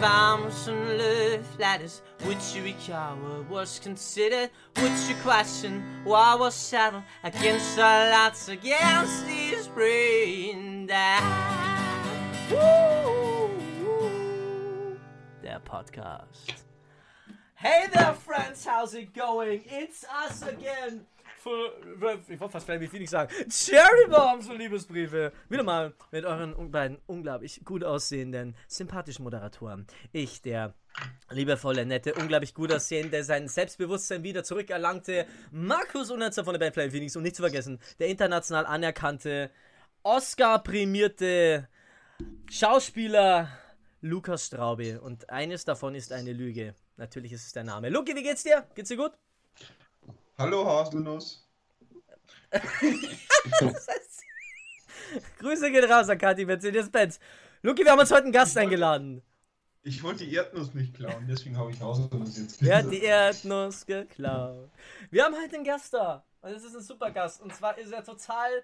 varmsen luft Lad os witchery cower was considered Which you question why was settled Against the lots against this brain Der Podcast. Hey there, friends, how's it going? It's us again. Ich wollte fast Phoenix sagen. Cherry Bombs und Liebesbriefe. Wieder mal mit euren beiden unglaublich gut aussehenden, sympathischen Moderatoren. Ich, der liebevolle, nette, unglaublich gut aussehende, sein Selbstbewusstsein wieder zurückerlangte Markus Unetzer von der Band Flying Phoenix und nicht zu vergessen, der international anerkannte, Oscar-prämierte Schauspieler Lukas Straube. Und eines davon ist eine Lüge. Natürlich ist es der Name. Luki, wie geht's dir? Geht's dir gut? Hallo Haselnuss. Grüße gehen raus an Kathi Mercedes-Benz. Luki, wir haben uns heute einen Gast eingeladen. Ich wollte die Erdnuss nicht klauen, deswegen habe ich Haselnuss jetzt gesagt. Wer hat die Erdnuss geklaut? Wir haben heute einen Gast da. Und es ist ein super Gast. Und zwar ist er total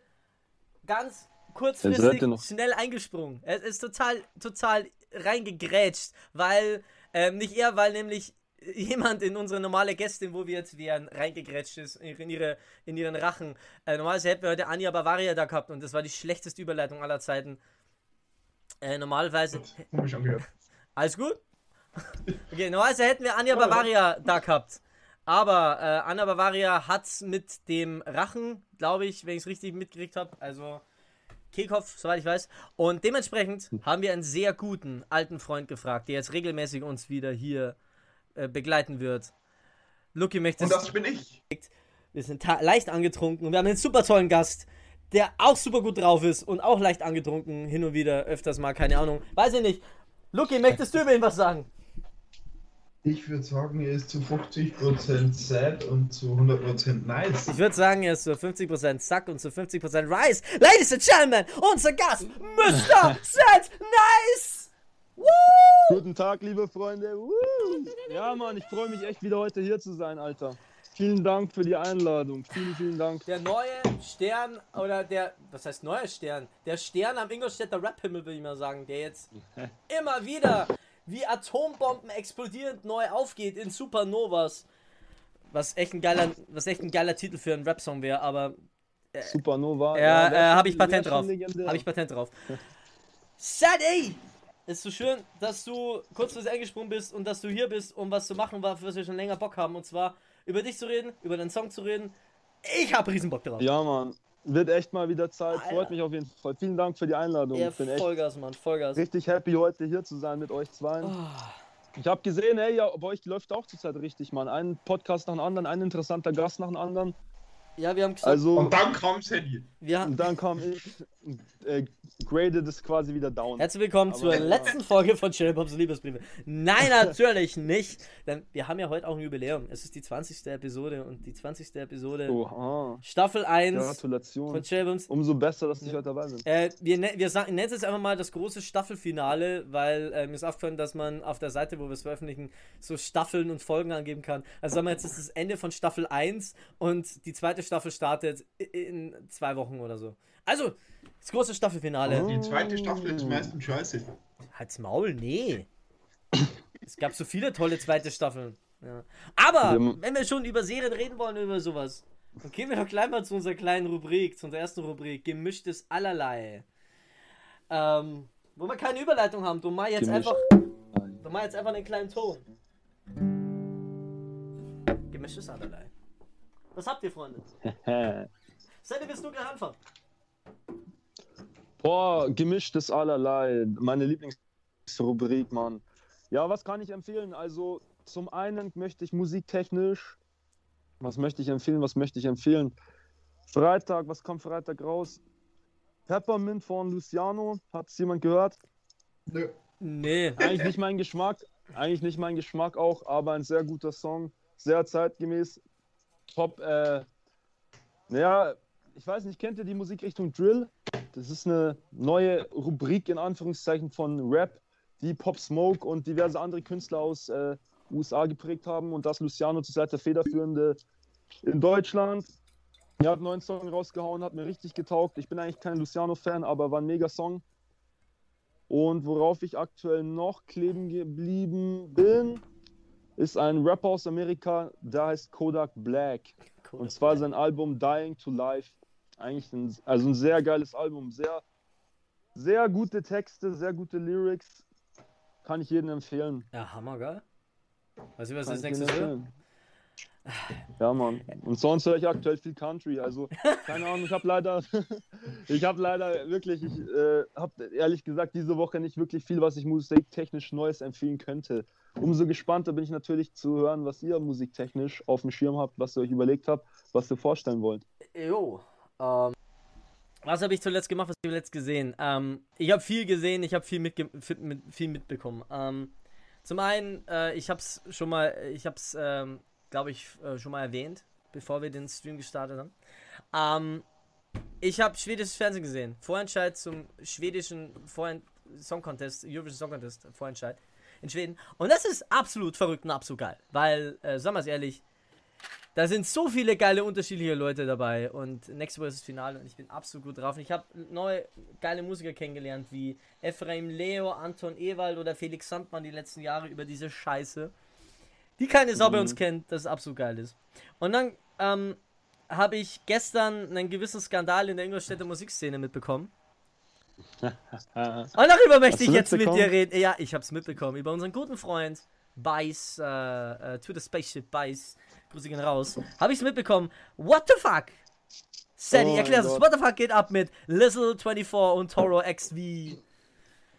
ganz kurzfristig schnell eingesprungen. Er ist total, total reingegrätscht, weil, ähm, nicht er, weil nämlich jemand in unsere normale Gästin, wo wir jetzt wären, reingegrätscht ist in, ihre, in ihren Rachen. Äh, normalerweise hätten wir heute Anja Bavaria da gehabt und das war die schlechteste Überleitung aller Zeiten. Äh, normalerweise. Angehört. Alles gut? Okay, normalerweise hätten wir Anja Bavaria da gehabt. Aber äh, Anja Bavaria hat mit dem Rachen, glaube ich, wenn ich es richtig mitgekriegt habe, also Kehlkopf, soweit ich weiß. Und dementsprechend haben wir einen sehr guten alten Freund gefragt, der jetzt regelmäßig uns wieder hier äh, begleiten wird. Lucky möchte. Und das bin ich. Wir sind leicht angetrunken und wir haben einen super tollen Gast, der auch super gut drauf ist und auch leicht angetrunken, hin und wieder, öfters mal, keine Ahnung. Weiß ich nicht. Lucky, möchtest du über ihn was sagen? Ich würde sagen, er ist zu 50% sad und zu 100% nice. Ich würde sagen, er ist zu 50% Sack und zu 50% Rice. Ladies and Gentlemen, unser Gast, Mr. Sad Nice! Woo! Guten Tag, liebe Freunde. Woo! Ja, Mann, ich freue mich echt wieder heute hier zu sein, Alter. Vielen Dank für die Einladung. Vielen, vielen Dank. Der neue Stern, oder der, was heißt neuer Stern? Der Stern am Ingolstädter Rap-Himmel, würde ich mal sagen, der jetzt immer wieder wie Atombomben explodierend neu aufgeht in Supernovas. Was echt ein geiler, was echt ein geiler Titel für einen Rap-Song wäre, aber. Äh, Supernova. Ja, ja äh, habe ich Patent drauf. Habe ich Patent drauf. Sadie! Ist so schön, dass du kurzfristig eingesprungen bist und dass du hier bist, um was zu machen, was wir schon länger Bock haben. Und zwar über dich zu reden, über deinen Song zu reden. Ich hab riesen Bock drauf. Ja, Mann. Wird echt mal wieder Zeit. Alter. Freut mich auf jeden Fall. Vielen Dank für die Einladung. Ja, ich bin Vollgas, Mann. Vollgas. Richtig happy, heute hier zu sein mit euch zwei. Oh. Ich habe gesehen, ey, ja, bei euch läuft auch zurzeit richtig, Mann. Ein Podcast nach dem anderen, ein interessanter Gast nach dem anderen. Ja, wir haben gesagt. Also, und dann kam Sandy. Wir und dann kam ich, äh, gradet es quasi wieder down. Herzlich willkommen Aber zur letzten Folge von Shellbombs Liebesbriefe. Nein, natürlich nicht. Denn wir haben ja heute auch ein Jubiläum. Es ist die 20. Episode und die 20. Episode Oha. Staffel 1 Gratulation. von Shellbombs. Umso besser, dass ich heute dabei bin. Äh, wir, ne wir nennen es jetzt einfach mal das große Staffelfinale, weil äh, mir ist aufgefallen, dass man auf der Seite, wo wir es veröffentlichen, so Staffeln und Folgen angeben kann. Also sagen wir jetzt, ist das Ende von Staffel 1 und die zweite Staffel startet in zwei Wochen oder so. Also, das große Staffelfinale. Die zweite Staffel ist meistens scheiße. Halt's Maul, nee. es gab so viele tolle zweite Staffeln. Ja. Aber, wenn wir schon über Serien reden wollen, über sowas, dann gehen wir doch gleich mal zu unserer kleinen Rubrik, zu unserer ersten Rubrik, Gemischtes Allerlei. Ähm, wo wir keine Überleitung haben, du mal jetzt Gemischt. einfach. Du mal jetzt einfach einen kleinen Ton. Gemischtes Allerlei. Was habt ihr, Freunde? Seid ihr, willst du gleich anfangen? Boah, gemischtes allerlei. Meine Lieblingsrubrik, Mann. Ja, was kann ich empfehlen? Also, zum einen möchte ich musiktechnisch. Was möchte ich empfehlen? Was möchte ich empfehlen? Freitag, was kommt Freitag raus? Peppermint von Luciano. Hat es jemand gehört? Nö. Nee. Eigentlich nicht mein Geschmack. Eigentlich nicht mein Geschmack auch, aber ein sehr guter Song. Sehr zeitgemäß. Top, äh, naja, ich weiß nicht, kennt ihr die Musikrichtung Drill? Das ist eine neue Rubrik in Anführungszeichen von Rap, die Pop Smoke und diverse andere Künstler aus äh, USA geprägt haben und das Luciano zurzeit der federführende in Deutschland. Er hat einen neuen Song rausgehauen, hat mir richtig getaugt. Ich bin eigentlich kein Luciano-Fan, aber war ein mega Song. Und worauf ich aktuell noch kleben geblieben bin, ist ein Rapper aus Amerika, der heißt Kodak Black. Kodak und zwar Black. sein Album Dying to Life. Eigentlich ein, also ein sehr geiles Album, sehr, sehr gute Texte, sehr gute Lyrics. Kann ich jedem empfehlen. Ja, hammergeil. Weißt du, was Kann das nächste ist? Ja, Mann. Und sonst höre ich aktuell viel Country. Also, keine Ahnung, ich habe leider, ich habe leider wirklich, ich äh, habe ehrlich gesagt diese Woche nicht wirklich viel, was ich musiktechnisch Neues empfehlen könnte. Umso gespannter bin ich natürlich zu hören, was ihr musiktechnisch auf dem Schirm habt, was ihr euch überlegt habt, was ihr vorstellen wollt. Jo, ähm, was habe ich zuletzt gemacht, was habe ich zuletzt gesehen? Ähm, ich habe viel gesehen, ich habe viel, mitge mit, viel mitbekommen. Ähm, zum einen, äh, ich habe es schon mal, ich habe es ähm, glaube ich, äh, schon mal erwähnt, bevor wir den Stream gestartet haben. Ähm, ich habe schwedisches Fernsehen gesehen. Vorentscheid zum schwedischen Vorent Song Contest, Eurovision Song Contest, Vorentscheid in Schweden. Und das ist absolut verrückt und absolut geil. Weil, äh, sagen wir es ehrlich, da sind so viele geile unterschiedliche Leute dabei. Und nächste Woche ist das Finale und ich bin absolut gut drauf. Und ich habe neue geile Musiker kennengelernt, wie Ephraim Leo, Anton Ewald oder Felix Sandmann die letzten Jahre über diese Scheiße die keine Sau bei uns mhm. kennt, das absolut geil ist. Und dann ähm, habe ich gestern einen gewissen Skandal in der Ingolstädter Musikszene mitbekommen. Und darüber möchte ich jetzt mit dir reden. Ja, ich habe es mitbekommen. Über unseren guten Freund Bice, äh, äh, to the Spaceship Bice, Grüße gehen raus. Habe ich es mitbekommen. What the fuck? Sadie, oh erklär es. What the fuck geht ab mit Lizzle24 und Toro XV?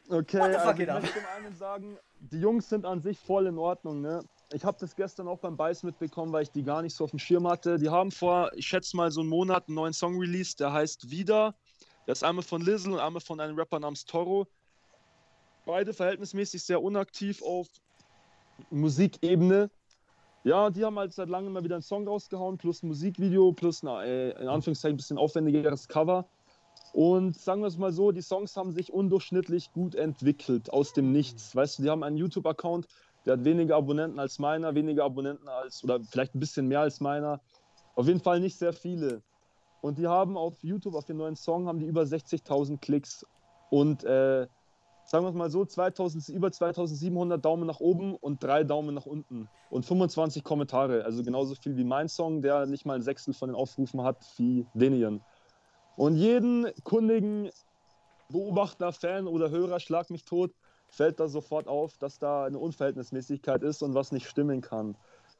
Okay, What the fuck also geht ab? ich möchte einen sagen, die Jungs sind an sich voll in Ordnung, ne? Ich habe das gestern auch beim Beiß mitbekommen, weil ich die gar nicht so auf dem Schirm hatte. Die haben vor, ich schätze mal, so einen Monat einen neuen Song released, der heißt Wieder. Der ist einmal von Lizzle und einmal von einem Rapper namens Toro. Beide verhältnismäßig sehr unaktiv auf Musikebene. Ja, die haben halt seit langem mal wieder einen Song rausgehauen, plus ein Musikvideo, plus ein, äh, in Anführungszeichen ein bisschen aufwendigeres Cover. Und sagen wir es mal so, die Songs haben sich undurchschnittlich gut entwickelt aus dem Nichts. Weißt du, die haben einen YouTube-Account, der hat weniger Abonnenten als meiner, weniger Abonnenten als, oder vielleicht ein bisschen mehr als meiner. Auf jeden Fall nicht sehr viele. Und die haben auf YouTube, auf den neuen Song, haben die über 60.000 Klicks. Und äh, sagen wir es mal so, 2000, über 2700 Daumen nach oben und drei Daumen nach unten. Und 25 Kommentare. Also genauso viel wie mein Song, der nicht mal ein Sechstel von den Aufrufen hat wie denigen. Und jeden kundigen Beobachter, Fan oder Hörer, schlag mich tot, fällt da sofort auf, dass da eine Unverhältnismäßigkeit ist und was nicht stimmen kann.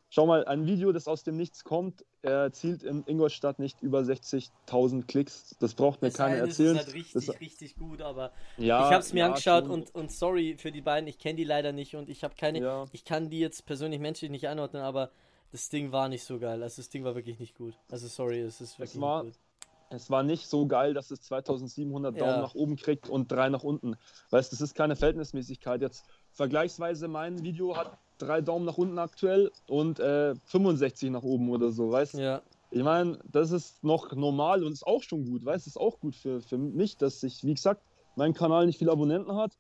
Schau mal, ein Video, das aus dem Nichts kommt, erzielt in Ingolstadt nicht über 60.000 Klicks. Das braucht mir das keiner erzählen. Das ist halt richtig, das, richtig gut, aber ja, ich habe es mir ja, angeschaut und, und sorry für die beiden, ich kenne die leider nicht und ich habe keine, ja. ich kann die jetzt persönlich menschlich nicht einordnen, aber das Ding war nicht so geil. Also das Ding war wirklich nicht gut. Also sorry, es ist wirklich es war, nicht gut es war nicht so geil, dass es 2700 Daumen ja. nach oben kriegt und drei nach unten. Weißt das ist keine Verhältnismäßigkeit. Jetzt vergleichsweise mein Video hat drei Daumen nach unten aktuell und äh, 65 nach oben oder so, weißt Ja. Ich meine, das ist noch normal und ist auch schon gut, weißt du, ist auch gut für, für mich, dass ich, wie gesagt, mein Kanal nicht viele Abonnenten hat.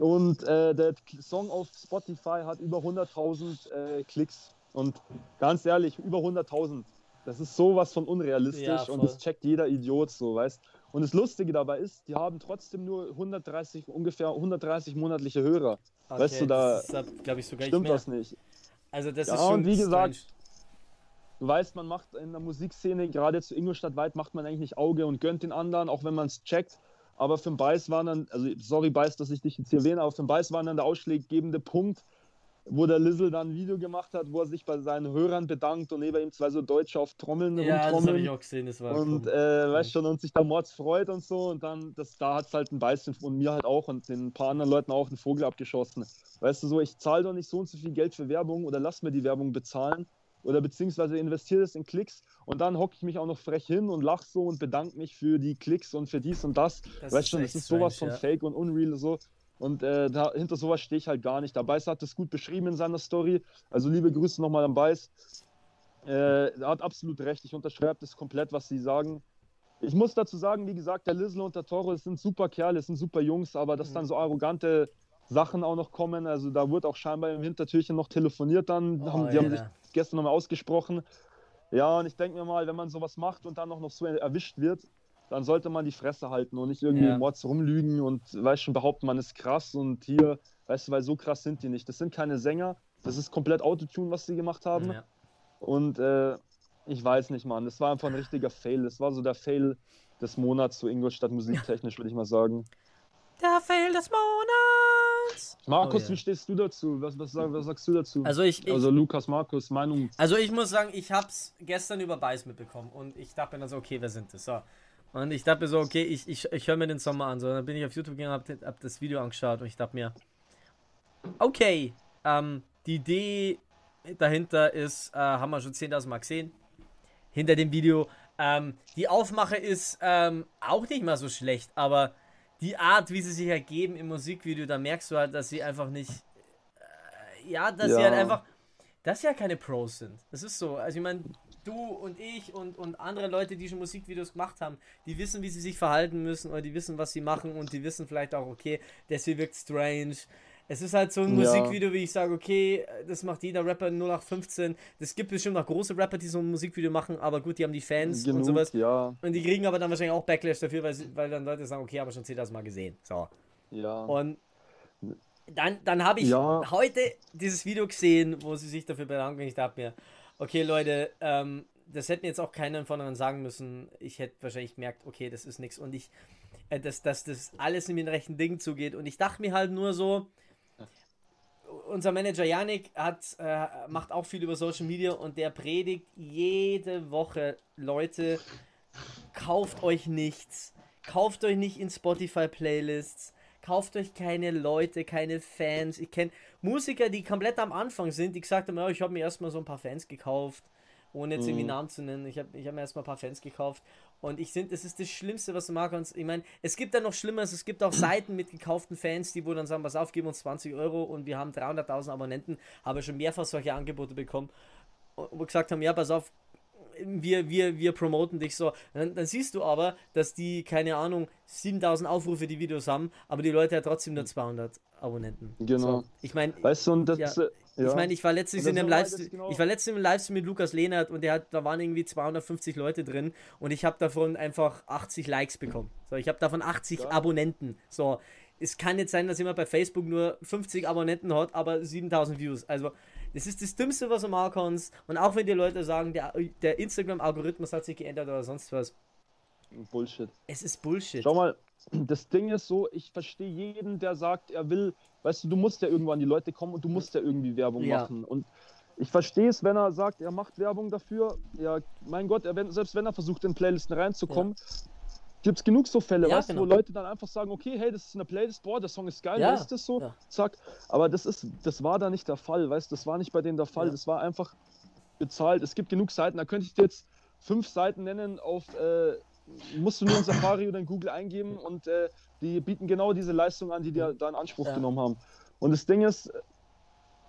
Und äh, der Song auf Spotify hat über 100.000 äh, Klicks. Und ganz ehrlich, über 100.000 das ist sowas von unrealistisch ja, und das checkt jeder Idiot so, weißt Und das Lustige dabei ist, die haben trotzdem nur 130, ungefähr 130 monatliche Hörer. Okay, weißt du, da sogar stimmt das nicht. Also das ja, ist schon und wie gesagt, strange. du weißt, man macht in der Musikszene, gerade zu Ingolstadt weit, macht man eigentlich nicht Auge und gönnt den anderen, auch wenn man es checkt. Aber für den Beiß waren dann, also sorry Beiß, dass ich dich jetzt hier erwähne, aber für den Beiß war dann der ausschlaggebende Punkt, wo der Lizzle dann ein Video gemacht hat, wo er sich bei seinen Hörern bedankt und neben ihm zwei so Deutsche auf Trommeln ja, das habe ich auch gesehen, das war Und, äh, weißt schon, und sich da Mords freut und so und dann, das, da hat es halt ein Beißen und mir halt auch und den paar anderen Leuten auch einen Vogel abgeschossen. Weißt du, so, ich zahle doch nicht so und so viel Geld für Werbung oder lass mir die Werbung bezahlen oder beziehungsweise investiere das in Klicks und dann hocke ich mich auch noch frech hin und lache so und bedanke mich für die Klicks und für dies und das. das weißt schon, das ist sowas strange, von ja. Fake und Unreal so. Und äh, da, hinter sowas stehe ich halt gar nicht. Der Beiß hat das gut beschrieben in seiner Story. Also liebe Grüße nochmal an Beiß. Äh, er hat absolut recht. Ich unterschreibe das komplett, was sie sagen. Ich muss dazu sagen, wie gesagt, der Lizzle und der Toro sind super Kerle, sind super Jungs, aber dass mhm. dann so arrogante Sachen auch noch kommen, also da wurde auch scheinbar im Hintertürchen noch telefoniert dann, oh, haben, die haben sich gestern nochmal ausgesprochen. Ja, und ich denke mir mal, wenn man sowas macht und dann auch noch so erwischt wird, dann sollte man die Fresse halten und nicht irgendwie ja. Mords rumlügen und weißt schon behaupten, man ist krass und hier, weißt du, weil so krass sind die nicht. Das sind keine Sänger, das ist komplett Autotune, was sie gemacht haben. Ja. Und äh, ich weiß nicht, Mann, das war einfach ein richtiger Fail. Das war so der Fail des Monats, so Ingolstadt musiktechnisch, würde ich mal sagen. Der Fail des Monats! Markus, oh, yeah. wie stehst du dazu? Was, was, was, sagst du dazu? Also, ich, ich, also Lukas, Markus, Meinung. Also ich muss sagen, ich hab's gestern über Beiß mitbekommen und ich dachte mir dann so, okay, wer sind das? So. Und ich dachte mir so, okay, ich, ich, ich höre mir den Sommer an. So, dann bin ich auf YouTube gegangen, hab, hab das Video angeschaut und ich dachte mir, okay, ähm, die Idee dahinter ist, äh, haben wir schon 10.000 Mal gesehen. Hinter dem Video. Ähm, die Aufmache ist ähm, auch nicht mal so schlecht, aber die Art, wie sie sich ergeben im Musikvideo, da merkst du halt, dass sie einfach nicht. Äh, ja, dass ja. sie halt einfach. Dass sie ja keine Pros sind. Das ist so. Also, ich meine, du und ich und, und andere Leute, die schon Musikvideos gemacht haben, die wissen, wie sie sich verhalten müssen oder die wissen, was sie machen und die wissen vielleicht auch, okay, das hier wirkt strange. Es ist halt so ein ja. Musikvideo, wie ich sage, okay, das macht jeder Rapper 0815. Es gibt bestimmt noch große Rapper, die so ein Musikvideo machen, aber gut, die haben die Fans Genug, und sowas. Ja. Und die kriegen aber dann wahrscheinlich auch Backlash dafür, weil, weil dann Leute sagen, okay, aber schon 10.000 Mal gesehen. So. Ja. Und dann, dann habe ich ja. heute dieses Video gesehen, wo sie sich dafür bedanken. Ich dachte mir, okay, Leute, ähm, das hätten jetzt auch keiner von anderen sagen müssen. Ich hätte wahrscheinlich gemerkt, okay, das ist nichts. Und ich, äh, dass, dass das alles in den rechten Dingen zugeht. Und ich dachte mir halt nur so, unser Manager Yannick hat, äh, macht auch viel über Social Media und der predigt jede Woche, Leute, kauft euch nichts. Kauft euch nicht in Spotify-Playlists. Kauft euch keine Leute, keine Fans. Ich kenne Musiker, die komplett am Anfang sind, die gesagt haben, oh, ich habe mir erstmal so ein paar Fans gekauft ohne jetzt irgendwie mhm. Namen zu nennen. Ich habe ich hab mir erstmal ein paar Fans gekauft. Und ich finde, das ist das Schlimmste, was du machen kannst. Ich meine, es gibt da noch Schlimmeres. Es gibt auch Seiten mit gekauften Fans, die wo dann sagen, was auf, geben uns 20 Euro und wir haben 300.000 Abonnenten. Habe schon mehrfach solche Angebote bekommen, wo gesagt haben, ja, pass auf, wir, wir, wir promoten dich so. Dann, dann, siehst du aber, dass die, keine Ahnung, 7000 Aufrufe die Videos haben, aber die Leute ja trotzdem nur 200 Abonnenten. Genau. So, ich meine, weißt du, und das, ja, ja. Ich meine, ich war letztens in einem Livestream, genau ich war letztens im Livestream mit Lukas Lehnert und der hat, da waren irgendwie 250 Leute drin und ich habe davon einfach 80 Likes bekommen. So, ich habe davon 80 ja. Abonnenten. So, es kann jetzt sein, dass jemand bei Facebook nur 50 Abonnenten hat, aber 7000 Views. Also, das ist das Dümmste, was du machen kannst. Und auch wenn die Leute sagen, der, der Instagram-Algorithmus hat sich geändert oder sonst was. Bullshit. Es ist Bullshit. Schau mal, das Ding ist so, ich verstehe jeden, der sagt, er will, weißt du, du musst ja irgendwo an die Leute kommen und du musst ja irgendwie Werbung ja. machen. Und ich verstehe es, wenn er sagt, er macht Werbung dafür. Ja, mein Gott, er, selbst wenn er versucht, in Playlisten reinzukommen, ja. Gibt es genug so Fälle, ja, weißt genau. wo Leute dann einfach sagen, okay, hey, das ist eine Playlist, boah, der Song ist geil, ja. ist das so? Ja. Zack. Aber das ist, das war da nicht der Fall, weißt du, das war nicht bei denen der Fall. Das war einfach bezahlt. Es gibt genug Seiten, da könnte ich dir jetzt fünf Seiten nennen auf äh, musst du nur in Safari oder in Google eingeben und äh, die bieten genau diese Leistung an, die die da in Anspruch ja. genommen haben. Und das Ding ist,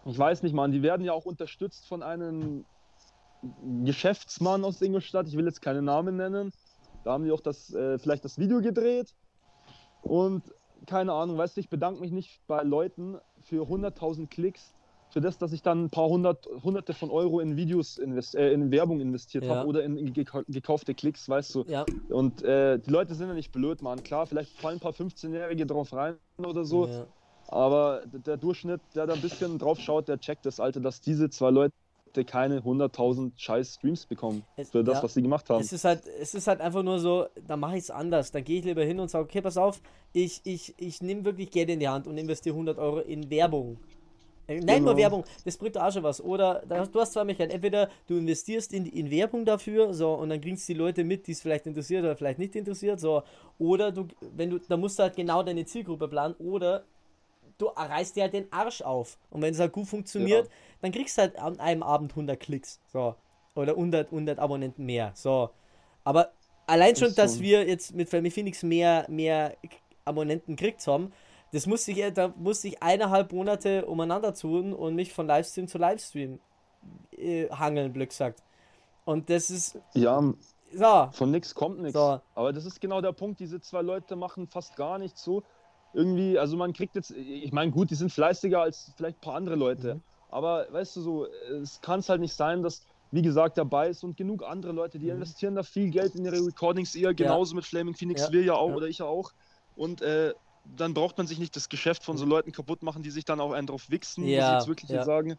ich weiß nicht, man, die werden ja auch unterstützt von einem Geschäftsmann aus Ingolstadt. Ich will jetzt keine Namen nennen. Da haben die auch das, äh, vielleicht das Video gedreht. Und keine Ahnung, weißt du, ich bedanke mich nicht bei Leuten für 100.000 Klicks, für das, dass ich dann ein paar hundert, hunderte von Euro in Videos, invest, äh, in Werbung investiert ja. habe oder in, in, gekaufte Klicks, weißt du. Ja. Und äh, die Leute sind ja nicht blöd, man. Klar, vielleicht fallen ein paar 15-Jährige drauf rein oder so. Ja. Aber der Durchschnitt, der da ein bisschen drauf schaut, der checkt das, Alter, dass diese zwei Leute keine 100.000 scheiß Streams bekommen es, für das, ja, was sie gemacht haben. Es ist halt, es ist halt einfach nur so, da mache ich es anders. Dann gehe ich lieber hin und sage, okay, pass auf, ich, ich, ich nehme wirklich Geld in die Hand und investiere 100 Euro in Werbung. Nein, genau. nur Werbung, das bringt auch schon was. Oder du hast zwei Möglichkeiten. Entweder du investierst in, in Werbung dafür, so, und dann kriegst du die Leute mit, die es vielleicht interessiert oder vielleicht nicht interessiert, so. Oder du, wenn du, da musst du halt genau deine Zielgruppe planen, oder du reißt dir halt den Arsch auf. Und wenn es halt gut funktioniert, ja. dann kriegst du halt an einem Abend 100 Klicks, so. Oder 100, 100 Abonnenten mehr, so. Aber allein schon, das dass wir jetzt mit Family Phoenix mehr, mehr Abonnenten gekriegt haben, das musste ich, da musste ich eineinhalb Monate umeinander tun und mich von Livestream zu Livestream äh, hangeln, Glück sagt. Und das ist. Ja, so. von nichts kommt nichts. So. Aber das ist genau der Punkt. Diese zwei Leute machen fast gar nichts so. Irgendwie, also man kriegt jetzt, ich meine, gut, die sind fleißiger als vielleicht ein paar andere Leute. Mhm. Aber weißt du so, es kann es halt nicht sein, dass wie gesagt, dabei ist und genug andere Leute, die mhm. investieren da viel Geld in ihre Recordings eher, genauso ja. mit Flaming Phoenix, ja. wir ja auch ja. oder ich ja auch. Und äh, dann braucht man sich nicht das Geschäft von so mhm. Leuten kaputt machen, die sich dann auch einen drauf wichsen, muss ich jetzt wirklich sagen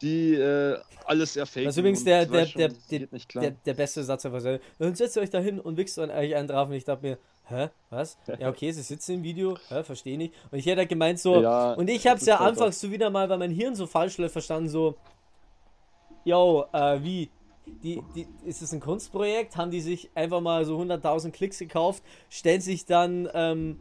die äh, alles erfaken. Das ist übrigens der, der, der, der, der, beste Satz einfach. Dann setzt ihr euch da hin und wichst euch einen drauf und ich dachte mir, hä, was? Ja, okay, sie sitzen im Video, hä, verstehe nicht. Und ich hätte halt gemeint so, ja, und ich hab's ja anfangs so wieder mal, weil mein Hirn so falsch läuft, verstanden so, yo, äh, wie? Die, die, ist es ein Kunstprojekt? Haben die sich einfach mal so 100.000 Klicks gekauft, stellen sich dann ähm,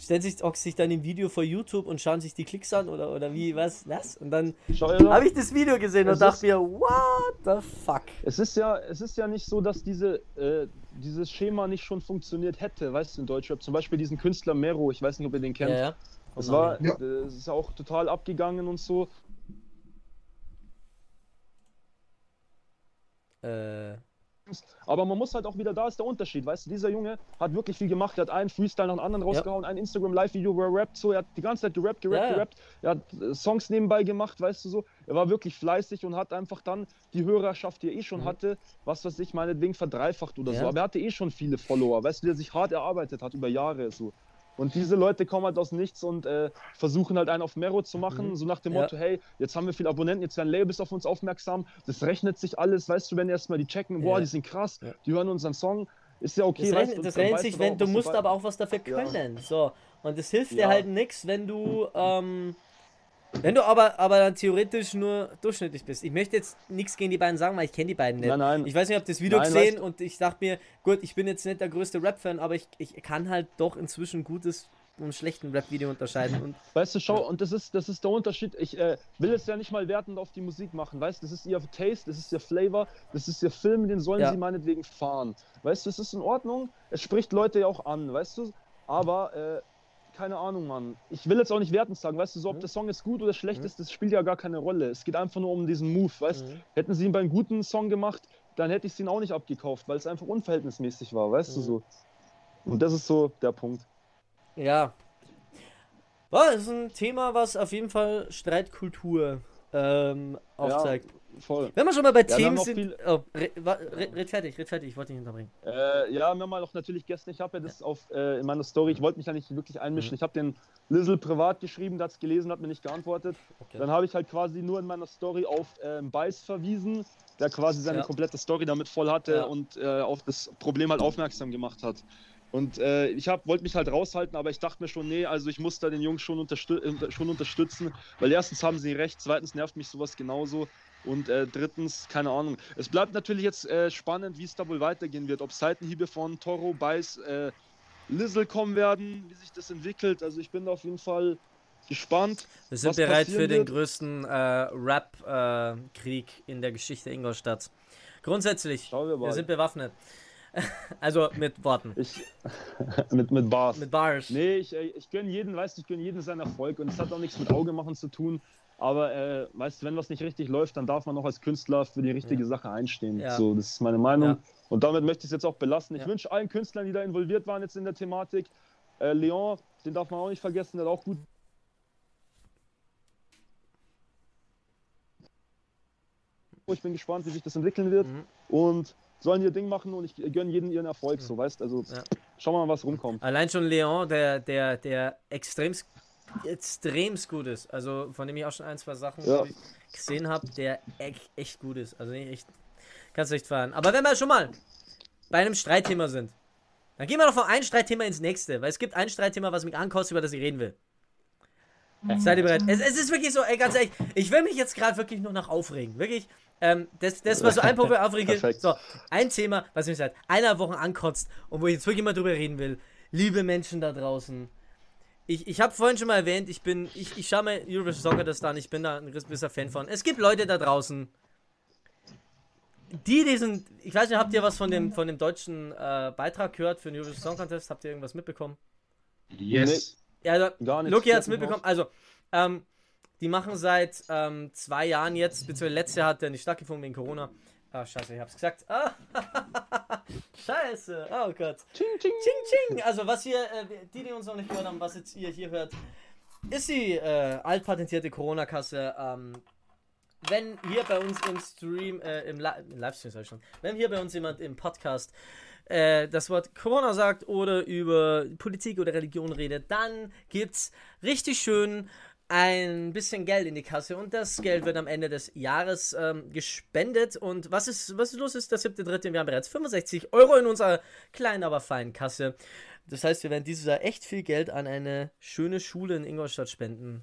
stellen sich, auch sich dann im Video vor YouTube und schauen sich die Klicks an oder, oder wie, was, was? Und dann habe ich das Video gesehen es und dachte mir, what the fuck? Es ist ja, es ist ja nicht so, dass diese, äh, dieses Schema nicht schon funktioniert hätte, weißt du, in Deutschrap. Zum Beispiel diesen Künstler Mero, ich weiß nicht, ob ihr den kennt. Ja, ja. Das war, ja. das ist auch total abgegangen und so. Äh. Aber man muss halt auch wieder, da ist der Unterschied, weißt du, dieser Junge hat wirklich viel gemacht, er hat einen Freestyle nach dem anderen rausgehauen, ja. ein Instagram-Live-Video, wo er rappt, so, er hat die ganze Zeit gerappt, gerappt, ja, gerappt, er hat äh, Songs nebenbei gemacht, weißt du so, er war wirklich fleißig und hat einfach dann die Hörerschaft, die er eh schon mhm. hatte, was weiß ich, meinetwegen verdreifacht oder so, aber er hatte eh schon viele Follower, weißt du, wie er sich hart erarbeitet hat über Jahre, so. Und diese Leute kommen halt aus nichts und äh, versuchen halt einen auf Mero zu machen, mhm. so nach dem Motto, ja. hey, jetzt haben wir viele Abonnenten, jetzt werden Labels auf uns aufmerksam, das rechnet sich alles, weißt du, wenn erstmal die checken, boah, ja. die sind krass, ja. die hören unseren Song, ist ja okay. Das, rennt, das rechnet sich, wenn du musst aber auch was dafür können, so. Und es hilft dir halt nichts, wenn du ähm, wenn du aber, aber dann theoretisch nur durchschnittlich bist. Ich möchte jetzt nichts gegen die beiden sagen, weil ich kenne die beiden nicht. Nein, nein. Ich weiß nicht, ob das Video nein, gesehen und ich dachte mir, gut, ich bin jetzt nicht der größte Rap-Fan, aber ich, ich kann halt doch inzwischen gutes und schlechten Rap-Video unterscheiden. Und, weißt du, schau, und das ist, das ist der Unterschied. Ich äh, will es ja nicht mal wertend auf die Musik machen, weißt du, das ist ihr Taste, das ist ihr Flavor, das ist ihr Film, den sollen ja. sie meinetwegen fahren. Weißt du, es ist in Ordnung, es spricht Leute ja auch an, weißt du, aber äh, keine Ahnung, Mann. Ich will jetzt auch nicht wertend sagen, weißt du, so ob mhm. der Song jetzt gut oder schlecht mhm. ist, das spielt ja gar keine Rolle. Es geht einfach nur um diesen Move, weißt mhm. Hätten sie ihn beim guten Song gemacht, dann hätte ich ihn auch nicht abgekauft, weil es einfach unverhältnismäßig war, weißt mhm. du so. Und das ist so der Punkt. Ja. War ist ein Thema, was auf jeden Fall Streitkultur ähm, aufzeigt. Ja. Voll. Wenn wir schon mal bei ja, Themen sind. Viel... Oh, red, red, red, fertig, red fertig, ich wollte dich unterbringen. Äh, ja, wir haben mal noch natürlich gestern, ich habe ja das ja. auf, äh, in meiner Story, ich wollte mich da nicht wirklich einmischen. Mhm. Ich habe den Lizzle privat geschrieben, der hat es gelesen, hat mir nicht geantwortet. Okay. Dann habe ich halt quasi nur in meiner Story auf ähm, Beiß verwiesen, der quasi seine ja. komplette Story damit voll hatte und äh, auf das Problem halt aufmerksam gemacht hat. Und äh, ich wollte mich halt raushalten, aber ich dachte mir schon, nee, also ich muss da den Jungs schon, unterstü äh, schon unterstützen, weil erstens haben sie recht, zweitens nervt mich sowas genauso. Und äh, drittens, keine Ahnung. Es bleibt natürlich jetzt äh, spannend, wie es da wohl weitergehen wird. Ob Seitenhiebe von Toro, Beiß, äh, Lizzle kommen werden, wie sich das entwickelt. Also ich bin da auf jeden Fall gespannt. Wir sind bereit für wird. den größten äh, Rap-Krieg äh, in der Geschichte Ingolstadt. Grundsätzlich, wir, wir, sind bewaffnet. also mit Worten. Ich, mit, mit Bars. Mit Bars. Nee, ich, äh, ich gönne jeden, weißt du, ich gönne jeden seinen Erfolg und es hat auch nichts mit Auge machen zu tun. Aber äh, weißt du, wenn was nicht richtig läuft, dann darf man auch als Künstler für die richtige ja. Sache einstehen. Ja. So, das ist meine Meinung. Ja. Und damit möchte ich es jetzt auch belassen. Ich wünsche allen Künstlern, die da involviert waren jetzt in der Thematik, äh, Leon, den darf man auch nicht vergessen, der hat auch gut Ich bin gespannt, wie sich das entwickeln wird. Mhm. Und sollen ihr Ding machen und ich gönne jedem ihren Erfolg, mhm. so weißt Also schauen wir mal, was rumkommt. Allein schon Leon, der, der, der extremst extrem gut ist. Also von dem ich auch schon ein, zwei Sachen ja. gesehen habe, der echt, echt gut ist. Also echt, kannst du echt fahren. Aber wenn wir schon mal bei einem Streitthema sind, dann gehen wir doch von einem Streitthema ins nächste, weil es gibt ein Streitthema, was mich ankostet, über das ich reden will. Seid ihr bereit? Es, es, ist wirklich so, ey, ganz ehrlich, ich will mich jetzt gerade wirklich nur noch aufregen. Wirklich, ähm, das, das war so ein Punkt, wo ich aufrege. So, ein Thema, was mich seit einer Woche ankotzt und wo ich jetzt wirklich mal drüber reden will. Liebe Menschen da draußen, ich, ich habe vorhin schon mal erwähnt, ich bin, ich, ich schaue mir Eurovision Soccer das an, ich bin da ein gewisser Fan von. Es gibt Leute da draußen, die diesen, ich weiß nicht, habt ihr was von dem, von dem deutschen äh, Beitrag gehört für den Eurovision Song Contest? Habt ihr irgendwas mitbekommen? Yes. Ja, also, Gar nicht. Luki hat es mitbekommen. Also, ähm, die machen seit ähm, zwei Jahren jetzt, beziehungsweise letztes Jahr hat der nicht stattgefunden wegen Corona, Ah, scheiße, ich hab's gesagt. Ah, scheiße. Oh Gott. Ching, ching. Ching, ching. Also, was hier, äh, die, die uns noch nicht gehört haben, was jetzt ihr hier hört, ist die äh, altpatentierte Corona-Kasse ähm, wenn hier bei uns im Stream, äh, im, Li Livestream sag ich schon, wenn hier bei uns jemand im Podcast äh, das Wort Corona sagt oder über Politik oder Religion redet, dann gibt's richtig schön ein bisschen Geld in die Kasse und das Geld wird am Ende des Jahres ähm, gespendet. Und was ist, was ist los? Ist der siebte, dritte. Wir haben bereits 65 Euro in unserer kleinen, aber feinen Kasse. Das heißt, wir werden dieses Jahr echt viel Geld an eine schöne Schule in Ingolstadt spenden.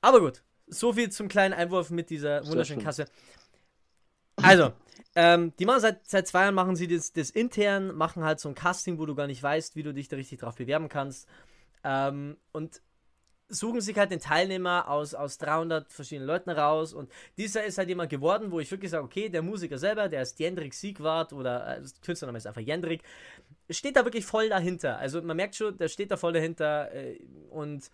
Aber gut, so viel zum kleinen Einwurf mit dieser wunderschönen Kasse. Also, ähm, die machen seit, seit zwei Jahren machen sie das, das intern, machen halt so ein Casting, wo du gar nicht weißt, wie du dich da richtig drauf bewerben kannst. Ähm, und suchen sich halt den Teilnehmer aus, aus 300 verschiedenen Leuten raus und dieser ist halt jemand geworden, wo ich wirklich sage, okay, der Musiker selber, der ist Jendrik Siegwart oder äh, Künstlername ist einfach Jendrik, steht da wirklich voll dahinter. Also man merkt schon, der steht da voll dahinter äh, und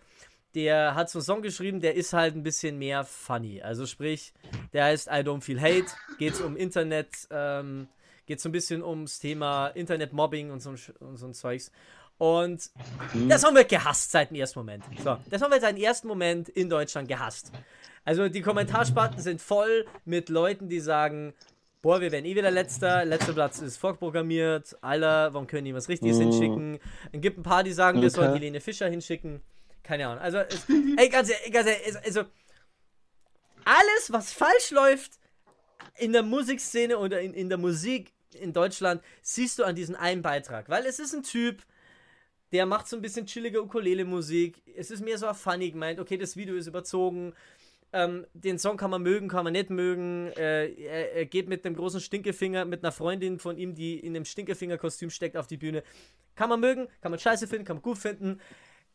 der hat so einen Song geschrieben, der ist halt ein bisschen mehr funny. Also sprich, der heißt I Don't Feel Hate, geht um Internet, ähm, geht so ein bisschen ums Thema Internet-Mobbing und so, und so ein Zeugs. Und mhm. der Song wird gehasst seit dem ersten Moment. So, der Song wird seit dem ersten Moment in Deutschland gehasst. Also die Kommentarspalten sind voll mit Leuten, die sagen, boah, wir werden eh wieder letzter, letzter Platz ist vorprogrammiert, Alter, warum können die was Richtiges mhm. hinschicken? Es gibt ein paar, die sagen, okay. wir sollen Helene Fischer hinschicken. Keine Ahnung. Also, es, ey, ganz ehrlich, ganz ehrlich, also, alles, was falsch läuft in der Musikszene oder in, in der Musik in Deutschland, siehst du an diesem einen Beitrag. Weil es ist ein Typ, der macht so ein bisschen chillige Ukulele-Musik. Es ist mehr so funny gemeint. Okay, das Video ist überzogen. Ähm, den Song kann man mögen, kann man nicht mögen. Äh, er, er, geht mit einem großen Stinkefinger, mit einer Freundin von ihm, die in einem Stinkefinger-Kostüm steckt, auf die Bühne. Kann man mögen, kann man scheiße finden, kann man gut finden.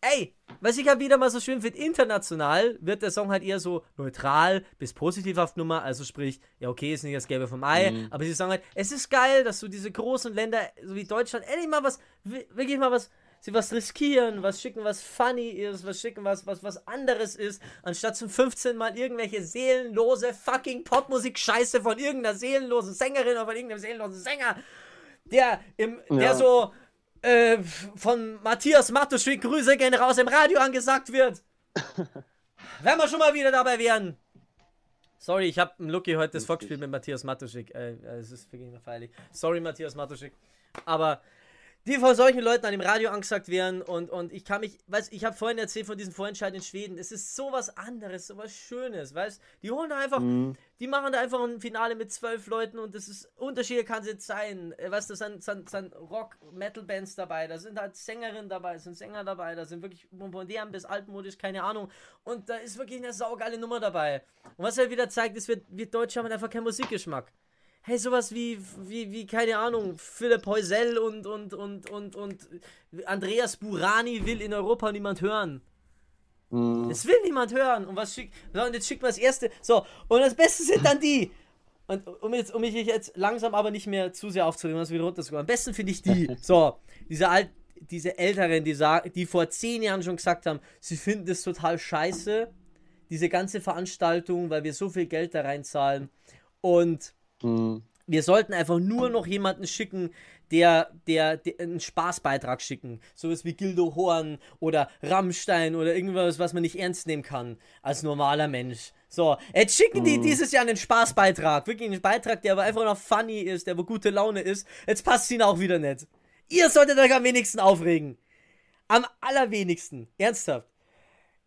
Ey, was ich ja wieder mal so schön finde, international wird der Song halt eher so neutral bis positiv auf Nummer. Also sprich, ja okay, ist nicht das Gelbe vom Ei, mhm. aber sie sagen halt, es ist geil, dass du diese großen Länder, so wie Deutschland, endlich mal was, wirklich mal was sie was riskieren, was schicken, was funny ist, was schicken, was, was, was anderes ist, anstatt zum 15 Mal irgendwelche seelenlose fucking Popmusik-Scheiße von irgendeiner seelenlosen Sängerin oder von irgendeinem seelenlosen Sänger, der im, ja. der so äh, von Matthias Matuschik Grüße gehen raus im Radio angesagt wird. Wenn wir schon mal wieder dabei wären. Sorry, ich habe Lucky heute das Fox-Spiel mit Matthias Matuschik. Äh, äh, es ist wirklich feierlich. Sorry, Matthias Matuschik. Aber die von solchen Leuten an dem Radio angesagt werden und, und ich kann mich, weißt ich habe vorhin erzählt von diesem Vorentscheid in Schweden, es ist sowas anderes, sowas Schönes, weißt? Die holen da einfach, mhm. die machen da einfach ein Finale mit zwölf Leuten und das ist, Unterschiede kann es jetzt sein, äh, weißt du, sind, sind, sind Rock-Metal-Bands dabei, da sind halt Sängerinnen dabei, da sind Sänger dabei, da sind wirklich von modern bis altmodisch, keine Ahnung. Und da ist wirklich eine saugeile Nummer dabei. Und was er wieder zeigt, ist, wir, wir Deutsche haben einfach keinen Musikgeschmack hey, sowas wie, wie, wie, keine Ahnung, Philipp Heusel und, und, und, und, und Andreas Burani will in Europa niemand hören. Mhm. Es will niemand hören. Und was schickt, und jetzt schickt man das erste. So, und das Beste sind dann die. Und um, jetzt, um mich jetzt langsam aber nicht mehr zu sehr aufzuregen, was wieder runterzukommen. Am besten finde ich die. So, diese alt, diese Älteren, die, die vor zehn Jahren schon gesagt haben, sie finden das total scheiße, diese ganze Veranstaltung, weil wir so viel Geld da reinzahlen. Und Mhm. Wir sollten einfach nur noch jemanden schicken, der, der, der einen Spaßbeitrag schicken. Sowas wie Gildo Horn oder Rammstein oder irgendwas, was man nicht ernst nehmen kann als normaler Mensch. So, jetzt schicken die mhm. dieses Jahr einen Spaßbeitrag. Wirklich einen Beitrag, der aber einfach noch funny ist, der aber gute Laune ist. Jetzt passt es ihnen auch wieder nicht. Ihr solltet euch am wenigsten aufregen. Am allerwenigsten. Ernsthaft.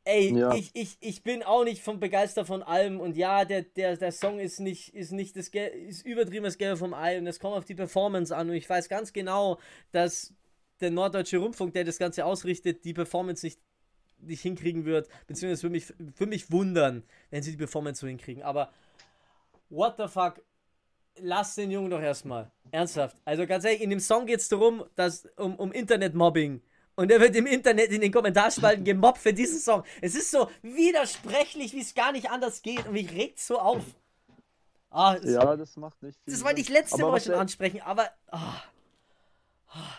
Ey, ja. ich, ich, ich bin auch nicht von begeistert von allem und ja, der, der, der Song ist nicht, ist nicht das Gel ist übertrieben das Gelbe vom Ei und es kommt auf die Performance an und ich weiß ganz genau, dass der Norddeutsche Rundfunk, der das Ganze ausrichtet, die Performance nicht, nicht hinkriegen wird, beziehungsweise würde mich, würde mich wundern, wenn sie die Performance so hinkriegen, aber what the fuck, lass den Jungen doch erstmal. Ernsthaft. Also ganz ehrlich, in dem Song geht es darum, dass, um, um Internetmobbing und er wird im Internet in den Kommentarspalten gemobbt für diesen Song. Es ist so widersprechlich, wie es gar nicht anders geht. Und mich regt so auf. Ah, ja, das macht nicht viel. Das wollte ich letzte Woche schon ansprechen, aber. Ah.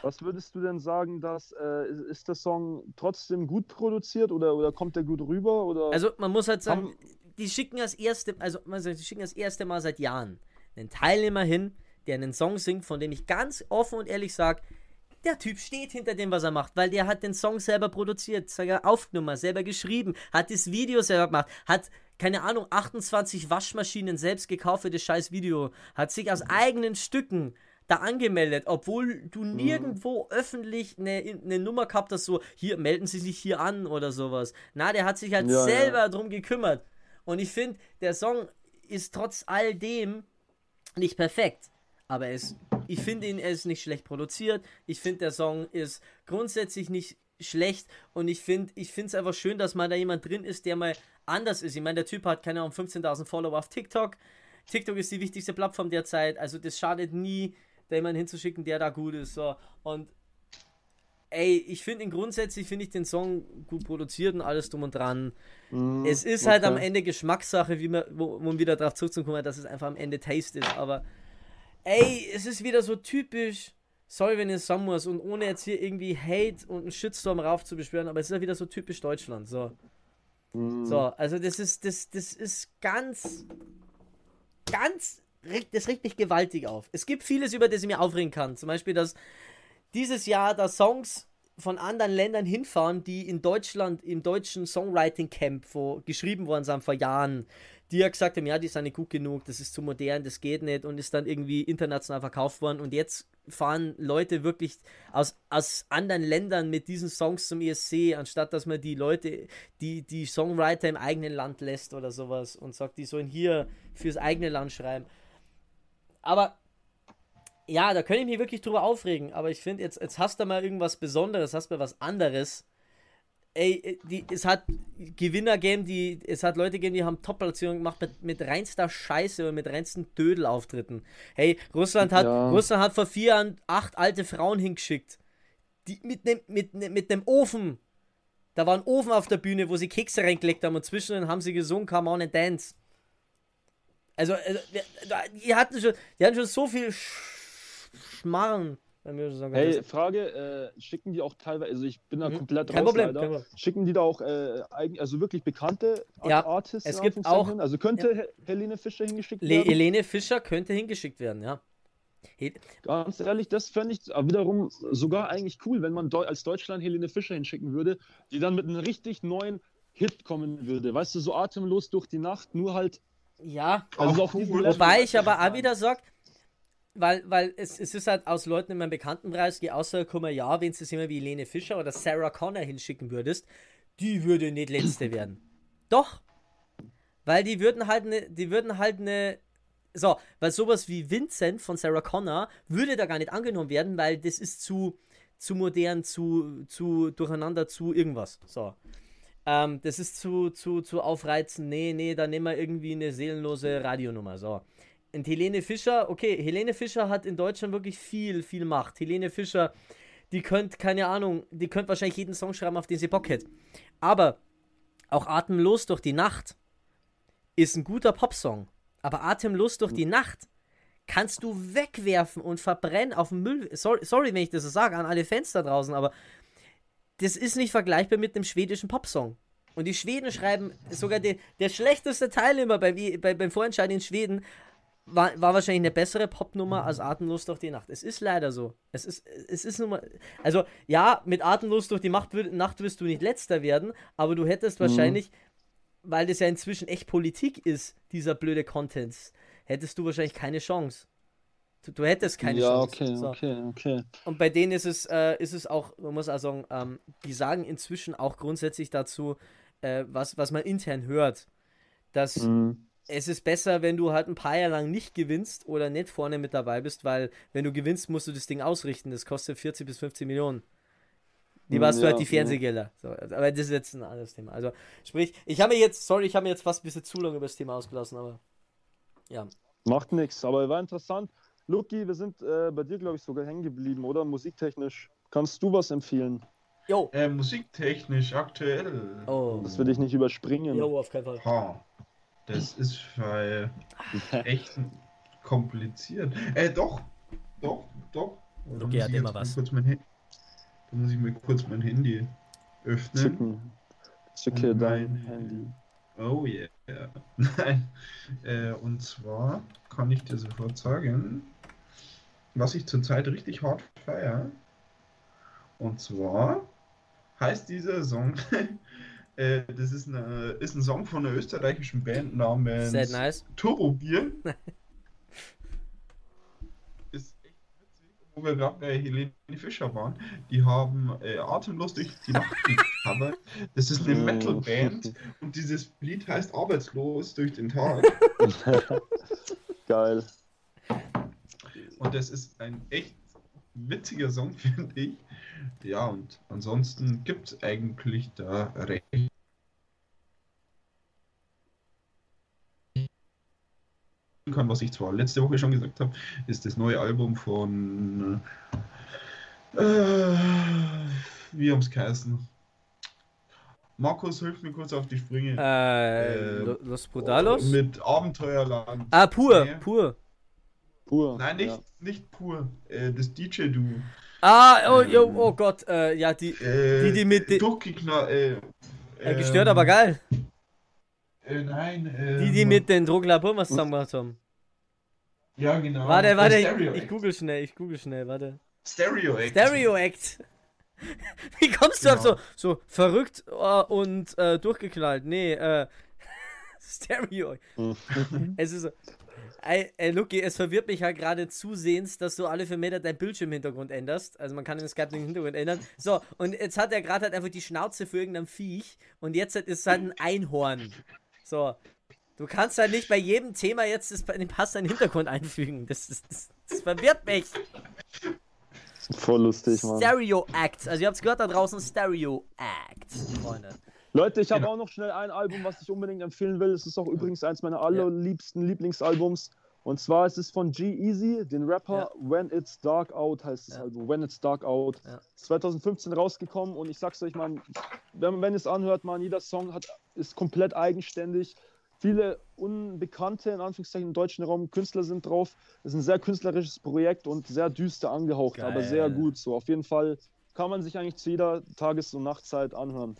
Was würdest du denn sagen, dass äh, ist der Song trotzdem gut produziert oder, oder kommt der gut rüber? Oder also man muss halt sagen, die schicken das erste, also man sagt, die schicken das erste Mal seit Jahren einen Teilnehmer hin, der einen Song singt, von dem ich ganz offen und ehrlich sage, der Typ steht hinter dem, was er macht, weil der hat den Song selber produziert, sogar aufgenommen, selber geschrieben, hat das Video selber gemacht, hat, keine Ahnung, 28 Waschmaschinen selbst gekauft für das scheiß Video, hat sich aus eigenen Stücken da angemeldet, obwohl du mhm. nirgendwo mhm. öffentlich eine, eine Nummer gehabt hast, so, hier, melden Sie sich hier an oder sowas. Na, der hat sich halt ja, selber ja. drum gekümmert. Und ich finde, der Song ist trotz all dem nicht perfekt. Aber es, ich finde ihn, er ist nicht schlecht produziert. Ich finde, der Song ist grundsätzlich nicht schlecht. Und ich finde ich es einfach schön, dass mal da jemand drin ist, der mal anders ist. Ich meine, der Typ hat, keine Ahnung, 15.000 Follower auf TikTok. TikTok ist die wichtigste Plattform derzeit. Also das schadet nie, da jemanden hinzuschicken, der da gut ist. So. Und ey, ich finde ihn grundsätzlich, finde ich den Song gut produziert und alles drum und dran. Mm, es ist halt okay. halt am Ende Geschmackssache, wie man, wo, wo wieder darauf zurückzukommen, dass es einfach am Ende Taste ist. Aber ey, es ist wieder so typisch. Sorry, wenn ihr sagen muss und ohne jetzt hier irgendwie Hate und einen Shitstorm rauf zu beschwören, aber es ist ja wieder so typisch Deutschland. So. Mm. So, also das ist, das, das ist ganz, ganz, das regt mich gewaltig auf. Es gibt vieles, über das ich mir aufregen kann. Zum Beispiel, dass dieses Jahr da Songs von anderen Ländern hinfahren, die in Deutschland im deutschen Songwriting Camp wo geschrieben worden sind vor Jahren, die ja gesagt haben, ja, die sind nicht gut genug, das ist zu modern, das geht nicht und ist dann irgendwie international verkauft worden und jetzt fahren Leute wirklich aus, aus anderen Ländern mit diesen Songs zum ESC, anstatt dass man die Leute, die, die Songwriter im eigenen Land lässt oder sowas und sagt, die sollen hier fürs eigene Land schreiben. Aber ja, da könnte ich mich wirklich drüber aufregen, aber ich finde, jetzt, jetzt hast du mal irgendwas Besonderes, hast du mal was anderes. Ey, die, es hat Gewinner gegeben, die, es hat Leute gegeben, die haben Top-Platzierungen gemacht mit, mit reinster Scheiße und mit reinsten Dödel-Auftritten. Hey, Russland hat, ja. Russland hat vor vier Jahren acht alte Frauen hingeschickt. Die mit nem, mit, mit dem Ofen. Da war ein Ofen auf der Bühne, wo sie Kekse reingelegt haben und zwischendrin haben sie gesungen, Come on and dance. Also, also die hatten schon, die hatten schon so viel Sch Schmarrn. Hey, Frage, äh, schicken die auch teilweise, also ich bin da mhm. komplett kein raus, Problem, Problem, Schicken die da auch äh, also wirklich bekannte ja, Artists? Es gibt auch, hin? Also könnte ja. Helene Fischer hingeschickt werden? Helene Fischer könnte hingeschickt werden, ja. Ganz ehrlich, das fände ich wiederum sogar eigentlich cool, wenn man als Deutschland Helene Fischer hinschicken würde, die dann mit einem richtig neuen Hit kommen würde. Weißt du, so atemlos durch die Nacht, nur halt. Ja, also auf wobei ich aber auch wieder sage, weil, weil es, es ist halt aus Leuten in meinem Bekanntenkreis, die außer kommen, ja, wenn du es immer wie Helene Fischer oder Sarah Connor hinschicken würdest, die würde nicht letzte werden. Doch. Weil die würden halt eine, die würden halt eine, so, weil sowas wie Vincent von Sarah Connor würde da gar nicht angenommen werden, weil das ist zu, zu modern, zu, zu durcheinander, zu irgendwas. So. Ähm, das ist zu, zu, zu aufreizend. Nee, nee, da nehmen wir irgendwie eine seelenlose Radionummer. So. Und Helene Fischer, okay, Helene Fischer hat in Deutschland wirklich viel, viel Macht. Helene Fischer, die könnte, keine Ahnung, die könnte wahrscheinlich jeden Song schreiben, auf den sie Bock hätte. Aber auch Atemlos durch die Nacht ist ein guter Popsong. Aber Atemlos durch die Nacht kannst du wegwerfen und verbrennen auf dem Müll. Sorry, sorry, wenn ich das so sage an alle Fans da draußen, aber das ist nicht vergleichbar mit einem schwedischen Popsong. Und die Schweden schreiben, sogar die, der schlechteste Teilnehmer beim, beim Vorentscheid in Schweden war, war wahrscheinlich eine bessere Popnummer als Atemlos durch die Nacht. Es ist leider so. Es ist, es ist nun mal. Also, ja, mit Atemlos durch die Nacht, Nacht wirst du nicht letzter werden, aber du hättest mhm. wahrscheinlich, weil das ja inzwischen echt Politik ist, dieser blöde Content, hättest du wahrscheinlich keine Chance. Du, du hättest keine ja, Chance. Ja, okay, so. okay, okay. Und bei denen ist es, äh, ist es auch, man muss auch sagen, ähm, die sagen inzwischen auch grundsätzlich dazu, äh, was, was man intern hört, dass. Mhm es ist besser, wenn du halt ein paar Jahre lang nicht gewinnst oder nicht vorne mit dabei bist, weil wenn du gewinnst, musst du das Ding ausrichten. Das kostet 40 bis 50 Millionen. Die warst ja, du halt die Fernsehgelder. So, aber das ist jetzt ein anderes Thema. Also, sprich, ich habe mir jetzt, sorry, ich habe mir jetzt fast ein bisschen zu lange über das Thema ausgelassen, aber ja. Macht nichts, aber war interessant. Luki, wir sind äh, bei dir, glaube ich, sogar hängen geblieben, oder? Musiktechnisch. Kannst du was empfehlen? Jo. Äh, musiktechnisch aktuell. Oh. Das will ich nicht überspringen. Jo, auf keinen Fall. Ha. Das ist weil echt kompliziert. Äh, doch, doch, doch. Okay, hat immer was. Kurz mein da muss ich mir kurz mein Handy öffnen. Zücken. Zücke dein Handy. Oh yeah. Nein. Äh, und zwar kann ich dir sofort sagen, was ich zurzeit richtig hart feiere, Und zwar heißt dieser Song, äh, das ist, eine, ist ein Song von einer österreichischen Band namens nice. Turbo Bier. ist echt witzig, wo wir gerade bei Helene Fischer waren. Die haben äh, Atemlos durch die Nacht gecovert. Das ist eine Metal-Band und dieses Lied heißt Arbeitslos durch den Tag. Geil. Und das ist ein echt witziger Song, finde ich. Ja, und ansonsten gibt es eigentlich da recht. Kann, was ich zwar letzte Woche schon gesagt habe, ist das neue Album von äh, wie haben es geheißen? Markus, hilf mir kurz auf die Sprünge. Äh, äh Los Brudalos? Mit Abenteuerland. Ah, pur, nee. pur. Pur. Nein, nicht, ja. nicht pur. Äh, das DJ-Duo. Ah, oh, ähm, oh, oh Gott, äh, ja, die, äh, die, die mit. Die, durchgeknallt, äh, äh, gestört, aber geil. Äh, nein, Die, die mit den Drogenlaboren was zusammen gemacht haben. Ja, genau. Warte, warte, ich, ich google schnell, ich google schnell, warte. Stereo Act. Stereo Act. Wie kommst du genau. auf so, so verrückt uh, und uh, durchgeknallt? Nee, äh. Stereo. es ist so. Ey, ey, Luki, es verwirrt mich halt gerade zusehends, dass du alle vier Meter deinen Bildschirmhintergrund änderst. Also man kann den Skype den Hintergrund ändern. So, und jetzt hat er gerade halt einfach die Schnauze für irgendein Viech und jetzt ist es halt ein Einhorn. So. Du kannst halt nicht bei jedem Thema jetzt das, den passenden Hintergrund einfügen. Das, das, das, das verwirrt mich. Voll lustig, Mann. Stereo Act. Also ihr habt es gehört da draußen, Stereo Act, Freunde. Leute, ich habe auch noch schnell ein Album, was ich unbedingt empfehlen will. Es ist auch übrigens eins meiner allerliebsten Lieblingsalbums. Und zwar ist es von G-Easy, den Rapper ja. When It's Dark Out heißt das ja. Album. When It's Dark Out. Ja. 2015 rausgekommen und ich sag's euch, man, wenn, wenn es anhört, man, jeder Song hat, ist komplett eigenständig. Viele unbekannte, in Anführungszeichen, im deutschen Raum Künstler sind drauf. Es ist ein sehr künstlerisches Projekt und sehr düster angehaucht, Geil. aber sehr gut. So, auf jeden Fall kann man sich eigentlich zu jeder Tages- und Nachtzeit anhören.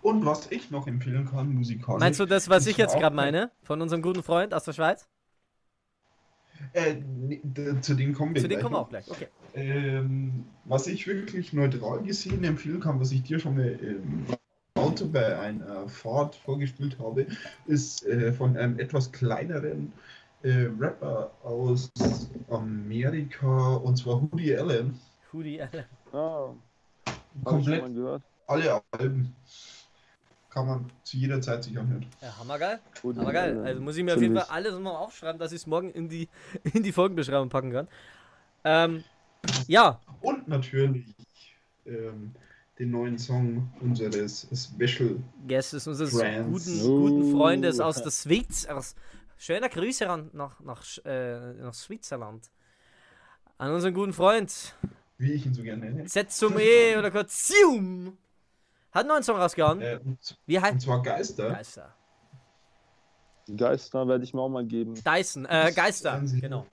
Und was ich noch empfehlen kann, musikalisch. Meinst du das, was ich jetzt gerade meine? Von unserem guten Freund aus der Schweiz? Äh, zu dem kommen wir Zu dem kommen wir auch gleich, okay. Ähm, was ich wirklich neutral gesehen empfehlen kann, was ich dir schon mal im Auto bei einer Fahrt vorgespielt habe, ist äh, von einem etwas kleineren äh, Rapper aus Amerika, und zwar Hoodie Allen. Hoodie Allen. Ah, komplett alle Alben kann man zu jeder Zeit sich anhören. Ja, hammergeil. Hammergeil. Also muss ich mir auf jeden Fall alles mal aufschreiben, dass ich es morgen in die, in die Folgenbeschreibung packen kann. Ähm, ja. Und natürlich ähm, den neuen Song unseres Special Guests, unseres guten, guten Freundes aus der Schweiz. Aus, schöner Grüße an, nach, nach, äh, nach Switzerland. An unseren guten Freund. Wie ich ihn so gerne nenne. Setsume oder kurz Zium. Hat einen neuen Song rausgehauen. Äh, Wie heißt? Und zwar Geister. Geister. Geister werde ich mir auch mal geben. Dyson, äh, Geister, genau.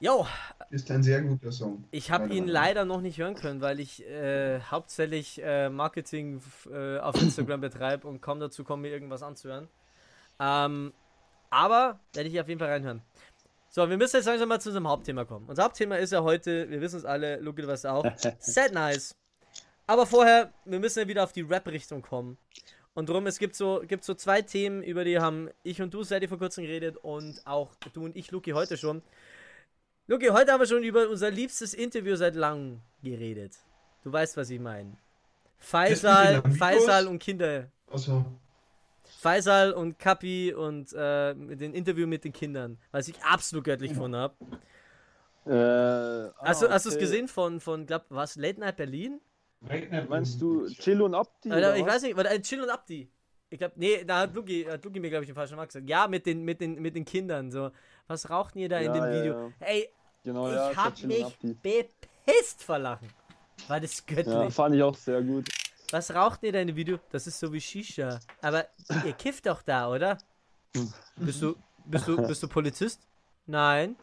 Jo. Ist ein sehr guter Song. Ich habe ihn leider noch nicht hören können, weil ich äh, hauptsächlich äh, Marketing äh, auf Instagram betreibe und kaum dazu komme, mir irgendwas anzuhören. Ähm, aber werde ich auf jeden Fall reinhören. So, wir müssen jetzt langsam mal zu unserem Hauptthema kommen. Unser Hauptthema ist ja heute, wir wissen es alle, Luke, du weißt auch, Sad Nice. Aber vorher, wir müssen ja wieder auf die Rap-Richtung kommen. Und darum, es gibt so, gibt so zwei Themen, über die haben ich und du, seit vor kurzem geredet und auch du und ich, Luki, heute schon. Luki, heute haben wir schon über unser liebstes Interview seit langem geredet. Du weißt, was ich meine. Faisal, Faisal und Kinder. Achso. Faisal und Kapi und äh, den Interview mit den Kindern, was ich absolut göttlich gefunden habe. Äh, ah, hast du, es gesehen von, von glaub, was, Late Night Berlin? Meinst du Chill und Abdi? Alter, ich weiß nicht, warte, äh, Chill und Abdi. Ich glaube, nee, da hat Luki, hat Luki mir, glaube ich, den falschen Markt gesagt. Ja, mit den, mit, den, mit den Kindern. So, was raucht ihr da ja, in dem ja, Video? Ja. Ey, genau, ich hab mich bepisst vor Lachen. War das göttlich. Ja, fand ich auch sehr gut. Was raucht ihr da in dem Video? Das ist so wie Shisha. Aber ihr kifft doch da, oder? bist du, bist du, bist du Polizist? Nein.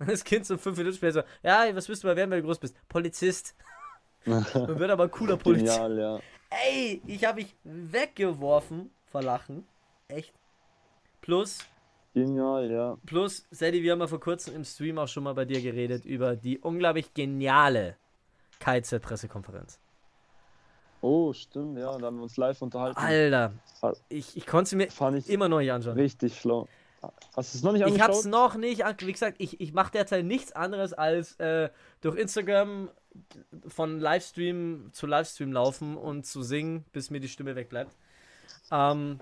Das Kind so fünf Minuten später so, ja, was bist du mal werden, wenn du groß bist? Polizist. Man wird aber ein cooler Polizist. Genial, ja. Ey, ich habe mich weggeworfen vor Lachen. Echt. Plus. Genial, ja. Plus, Sadie, wir haben ja vor kurzem im Stream auch schon mal bei dir geredet über die unglaublich geniale KZ-Pressekonferenz. Oh, stimmt, ja, da haben wir uns live unterhalten. Alter, ich, ich konnte es mir immer noch nicht anschauen. Richtig schlau. Hast du es noch nicht angeschaut? Ich habe es noch nicht Wie gesagt, ich, ich mache derzeit nichts anderes als äh, durch Instagram von Livestream zu Livestream laufen und zu singen, bis mir die Stimme wegbleibt. Ähm,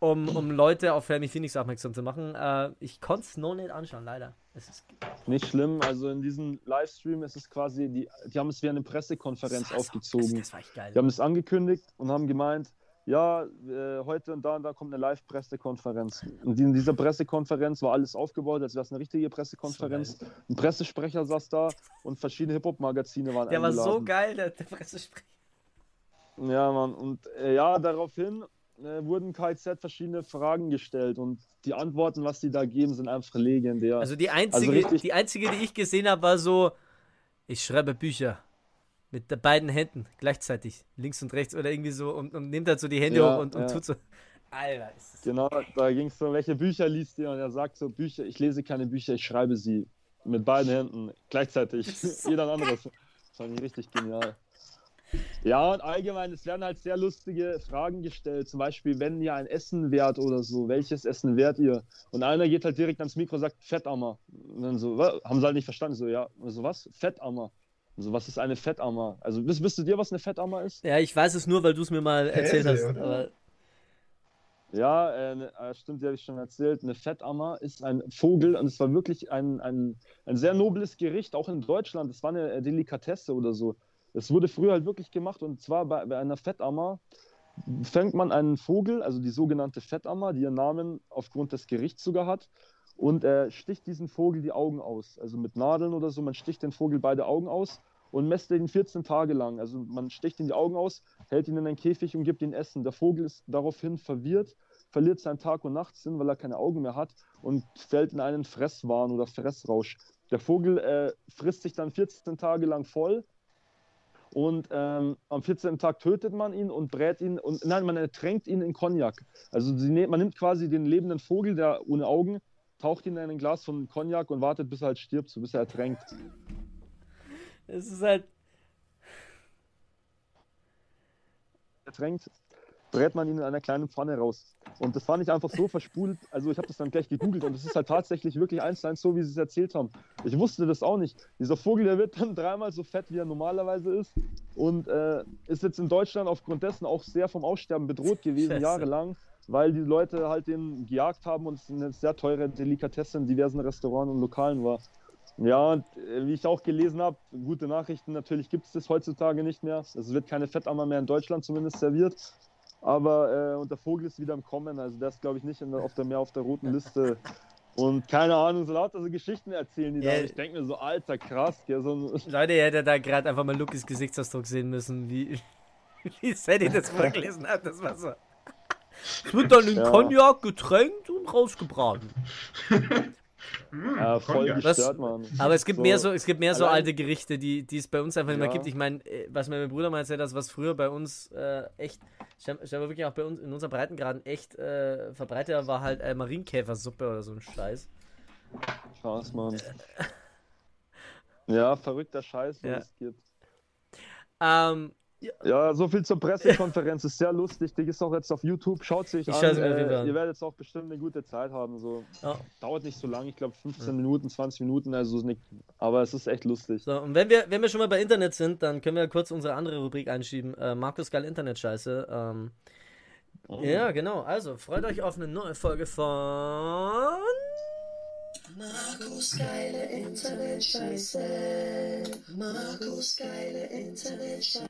um, um Leute auf Fermi Phoenix aufmerksam zu machen. Äh, ich konnte es noch nicht anschauen, leider. Es ist nicht schlimm, also in diesem Livestream ist es quasi, die, die haben es wie eine Pressekonferenz das aufgezogen. Das, das war echt geil. Die haben es angekündigt und haben gemeint, ja, äh, heute und da und da kommt eine Live-Pressekonferenz. Und in dieser Pressekonferenz war alles aufgebaut, als wäre es eine richtige Pressekonferenz. So Ein Pressesprecher saß da und verschiedene Hip-Hop-Magazine waren Der eingeladen. war so geil, der, der Pressesprecher. Ja, Mann. Und äh, ja, daraufhin äh, wurden KZ verschiedene Fragen gestellt und die Antworten, was die da geben, sind einfach legendär. Also die einzige, also die, einzige die ich gesehen habe, war so, ich schreibe Bücher mit beiden Händen gleichzeitig, links und rechts oder irgendwie so und, und nimmt halt so die Hände ja, hoch und, und ja. tut so. Alter, ist das Genau, da ging es so, welche Bücher liest ihr? Und er sagt so, Bücher, ich lese keine Bücher, ich schreibe sie mit beiden Händen gleichzeitig. Jeder andere. Das fand ich richtig genial. Ja, und allgemein, es werden halt sehr lustige Fragen gestellt. Zum Beispiel, wenn ihr ein Essen wert oder so, welches Essen wert ihr? Und einer geht halt direkt ans Mikro und sagt, Fettammer. Und dann so, was? haben sie halt nicht verstanden. So, ja, so was? Fettammer. So, was ist eine Fettammer? Also, wisst, wisst ihr, was eine Fettammer ist? Ja, ich weiß es nur, weil du es mir mal erzählt Käse, hast. Aber... Ja, äh, ne, äh, stimmt, die habe ich schon erzählt. Eine Fettammer ist ein Vogel und es war wirklich ein, ein, ein sehr nobles Gericht, auch in Deutschland. Es war eine Delikatesse oder so. Es wurde früher halt wirklich gemacht und zwar bei, bei einer Fettammer fängt man einen Vogel, also die sogenannte Fettammer, die ihren Namen aufgrund des Gerichts sogar hat, und äh, sticht diesen Vogel die Augen aus. Also mit Nadeln oder so, man sticht den Vogel beide Augen aus und messt ihn 14 Tage lang. Also man sticht ihn die Augen aus, hält ihn in einen Käfig und gibt ihn Essen. Der Vogel ist daraufhin verwirrt, verliert seinen Tag- und Nachtsinn, weil er keine Augen mehr hat und fällt in einen Fresswahn oder Fressrausch. Der Vogel äh, frisst sich dann 14 Tage lang voll, und ähm, am 14. Tag tötet man ihn und brät ihn und nein, man ertränkt ihn in Cognac. Also ne man nimmt quasi den lebenden Vogel, der ohne Augen, taucht ihn in ein Glas von Cognac und wartet, bis er halt stirbt, so bis er ertränkt. Es ist halt. Ertränkt brät man ihn in einer kleinen Pfanne raus. Und das fand ich einfach so verspult. Also ich habe das dann gleich gegoogelt und es ist halt tatsächlich wirklich eins zu eins so, wie sie es erzählt haben. Ich wusste das auch nicht. Dieser Vogel, der wird dann dreimal so fett, wie er normalerweise ist. Und äh, ist jetzt in Deutschland aufgrund dessen auch sehr vom Aussterben bedroht gewesen, Scheiße. jahrelang. Weil die Leute halt den gejagt haben und es eine sehr teure Delikatesse in diversen Restaurants und Lokalen war. Ja, und äh, wie ich auch gelesen habe, gute Nachrichten, natürlich gibt es das heutzutage nicht mehr. Es wird keine Fettammer mehr in Deutschland zumindest serviert. Aber äh, und der Vogel ist wieder im Kommen, also der ist, glaube ich, nicht der, auf der mehr auf der roten Liste. Und keine Ahnung, so lauter so Geschichten erzählen die yeah. da. Ich denke mir so, alter, krass. Gell, so Leute, ihr hättet da gerade einfach mal Lukis Gesichtsausdruck sehen müssen, wie, wie Sadie das vorgelesen hat. Das war so. Es wird dann in ja. Cognac getränkt und rausgebraten. Hm, ja, voll gestört, man. Aber es gibt so, mehr so, es gibt mehr so alte Gerichte, die, die es bei uns einfach nicht ja. mehr gibt. Ich meine, äh, was mir mein Bruder mal erzählt hat, was früher bei uns äh, echt, scheinbar wirklich auch bei uns in unseren Breitengraden echt äh, verbreitet war, halt äh, Marienkäfersuppe oder so ein Scheiß. Krass, Mann. ja, verrückter Scheiß, was ja. es gibt. Ähm, ja. ja, so viel zur Pressekonferenz. Ist sehr lustig. Die ist auch jetzt auf YouTube. Schaut sich ich an. Äh, ihr werdet jetzt auch bestimmt eine gute Zeit haben. So. Ja. Dauert nicht so lange. Ich glaube 15 ja. Minuten, 20 Minuten. Also nicht, aber es ist echt lustig. So, und wenn wir, wenn wir schon mal bei Internet sind, dann können wir kurz unsere andere Rubrik einschieben. Äh, Markus Geil Internet-Scheiße. Ähm, oh. Ja, genau. Also, freut euch auf eine neue Folge von. Markus geile Internet-Scheiße. Markus geile Internet-Scheiße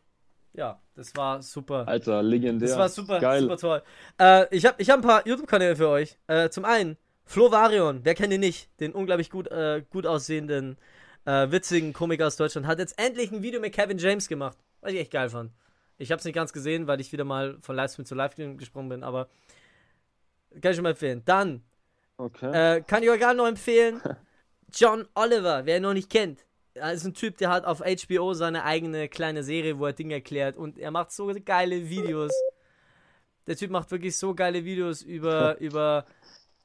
ja, das war super. Alter, legendär. Das war super, Geil. super toll. Äh, ich habe ich hab ein paar YouTube-Kanäle für euch. Äh, zum einen, Flo Varion, wer kennt ihn nicht? Den unglaublich gut, äh, gut aussehenden, äh, witzigen Komiker aus Deutschland. Hat jetzt endlich ein Video mit Kevin James gemacht. Was ich echt geil fand. Ich habe es nicht ganz gesehen, weil ich wieder mal von Livestream zu Livestream gesprungen bin, aber kann ich schon mal empfehlen. Dann okay. Äh, kann ich euch gerade noch empfehlen, John Oliver, wer ihn noch nicht kennt er ist ein Typ, der hat auf HBO seine eigene kleine Serie, wo er Dinge erklärt und er macht so geile Videos. Der Typ macht wirklich so geile Videos über, über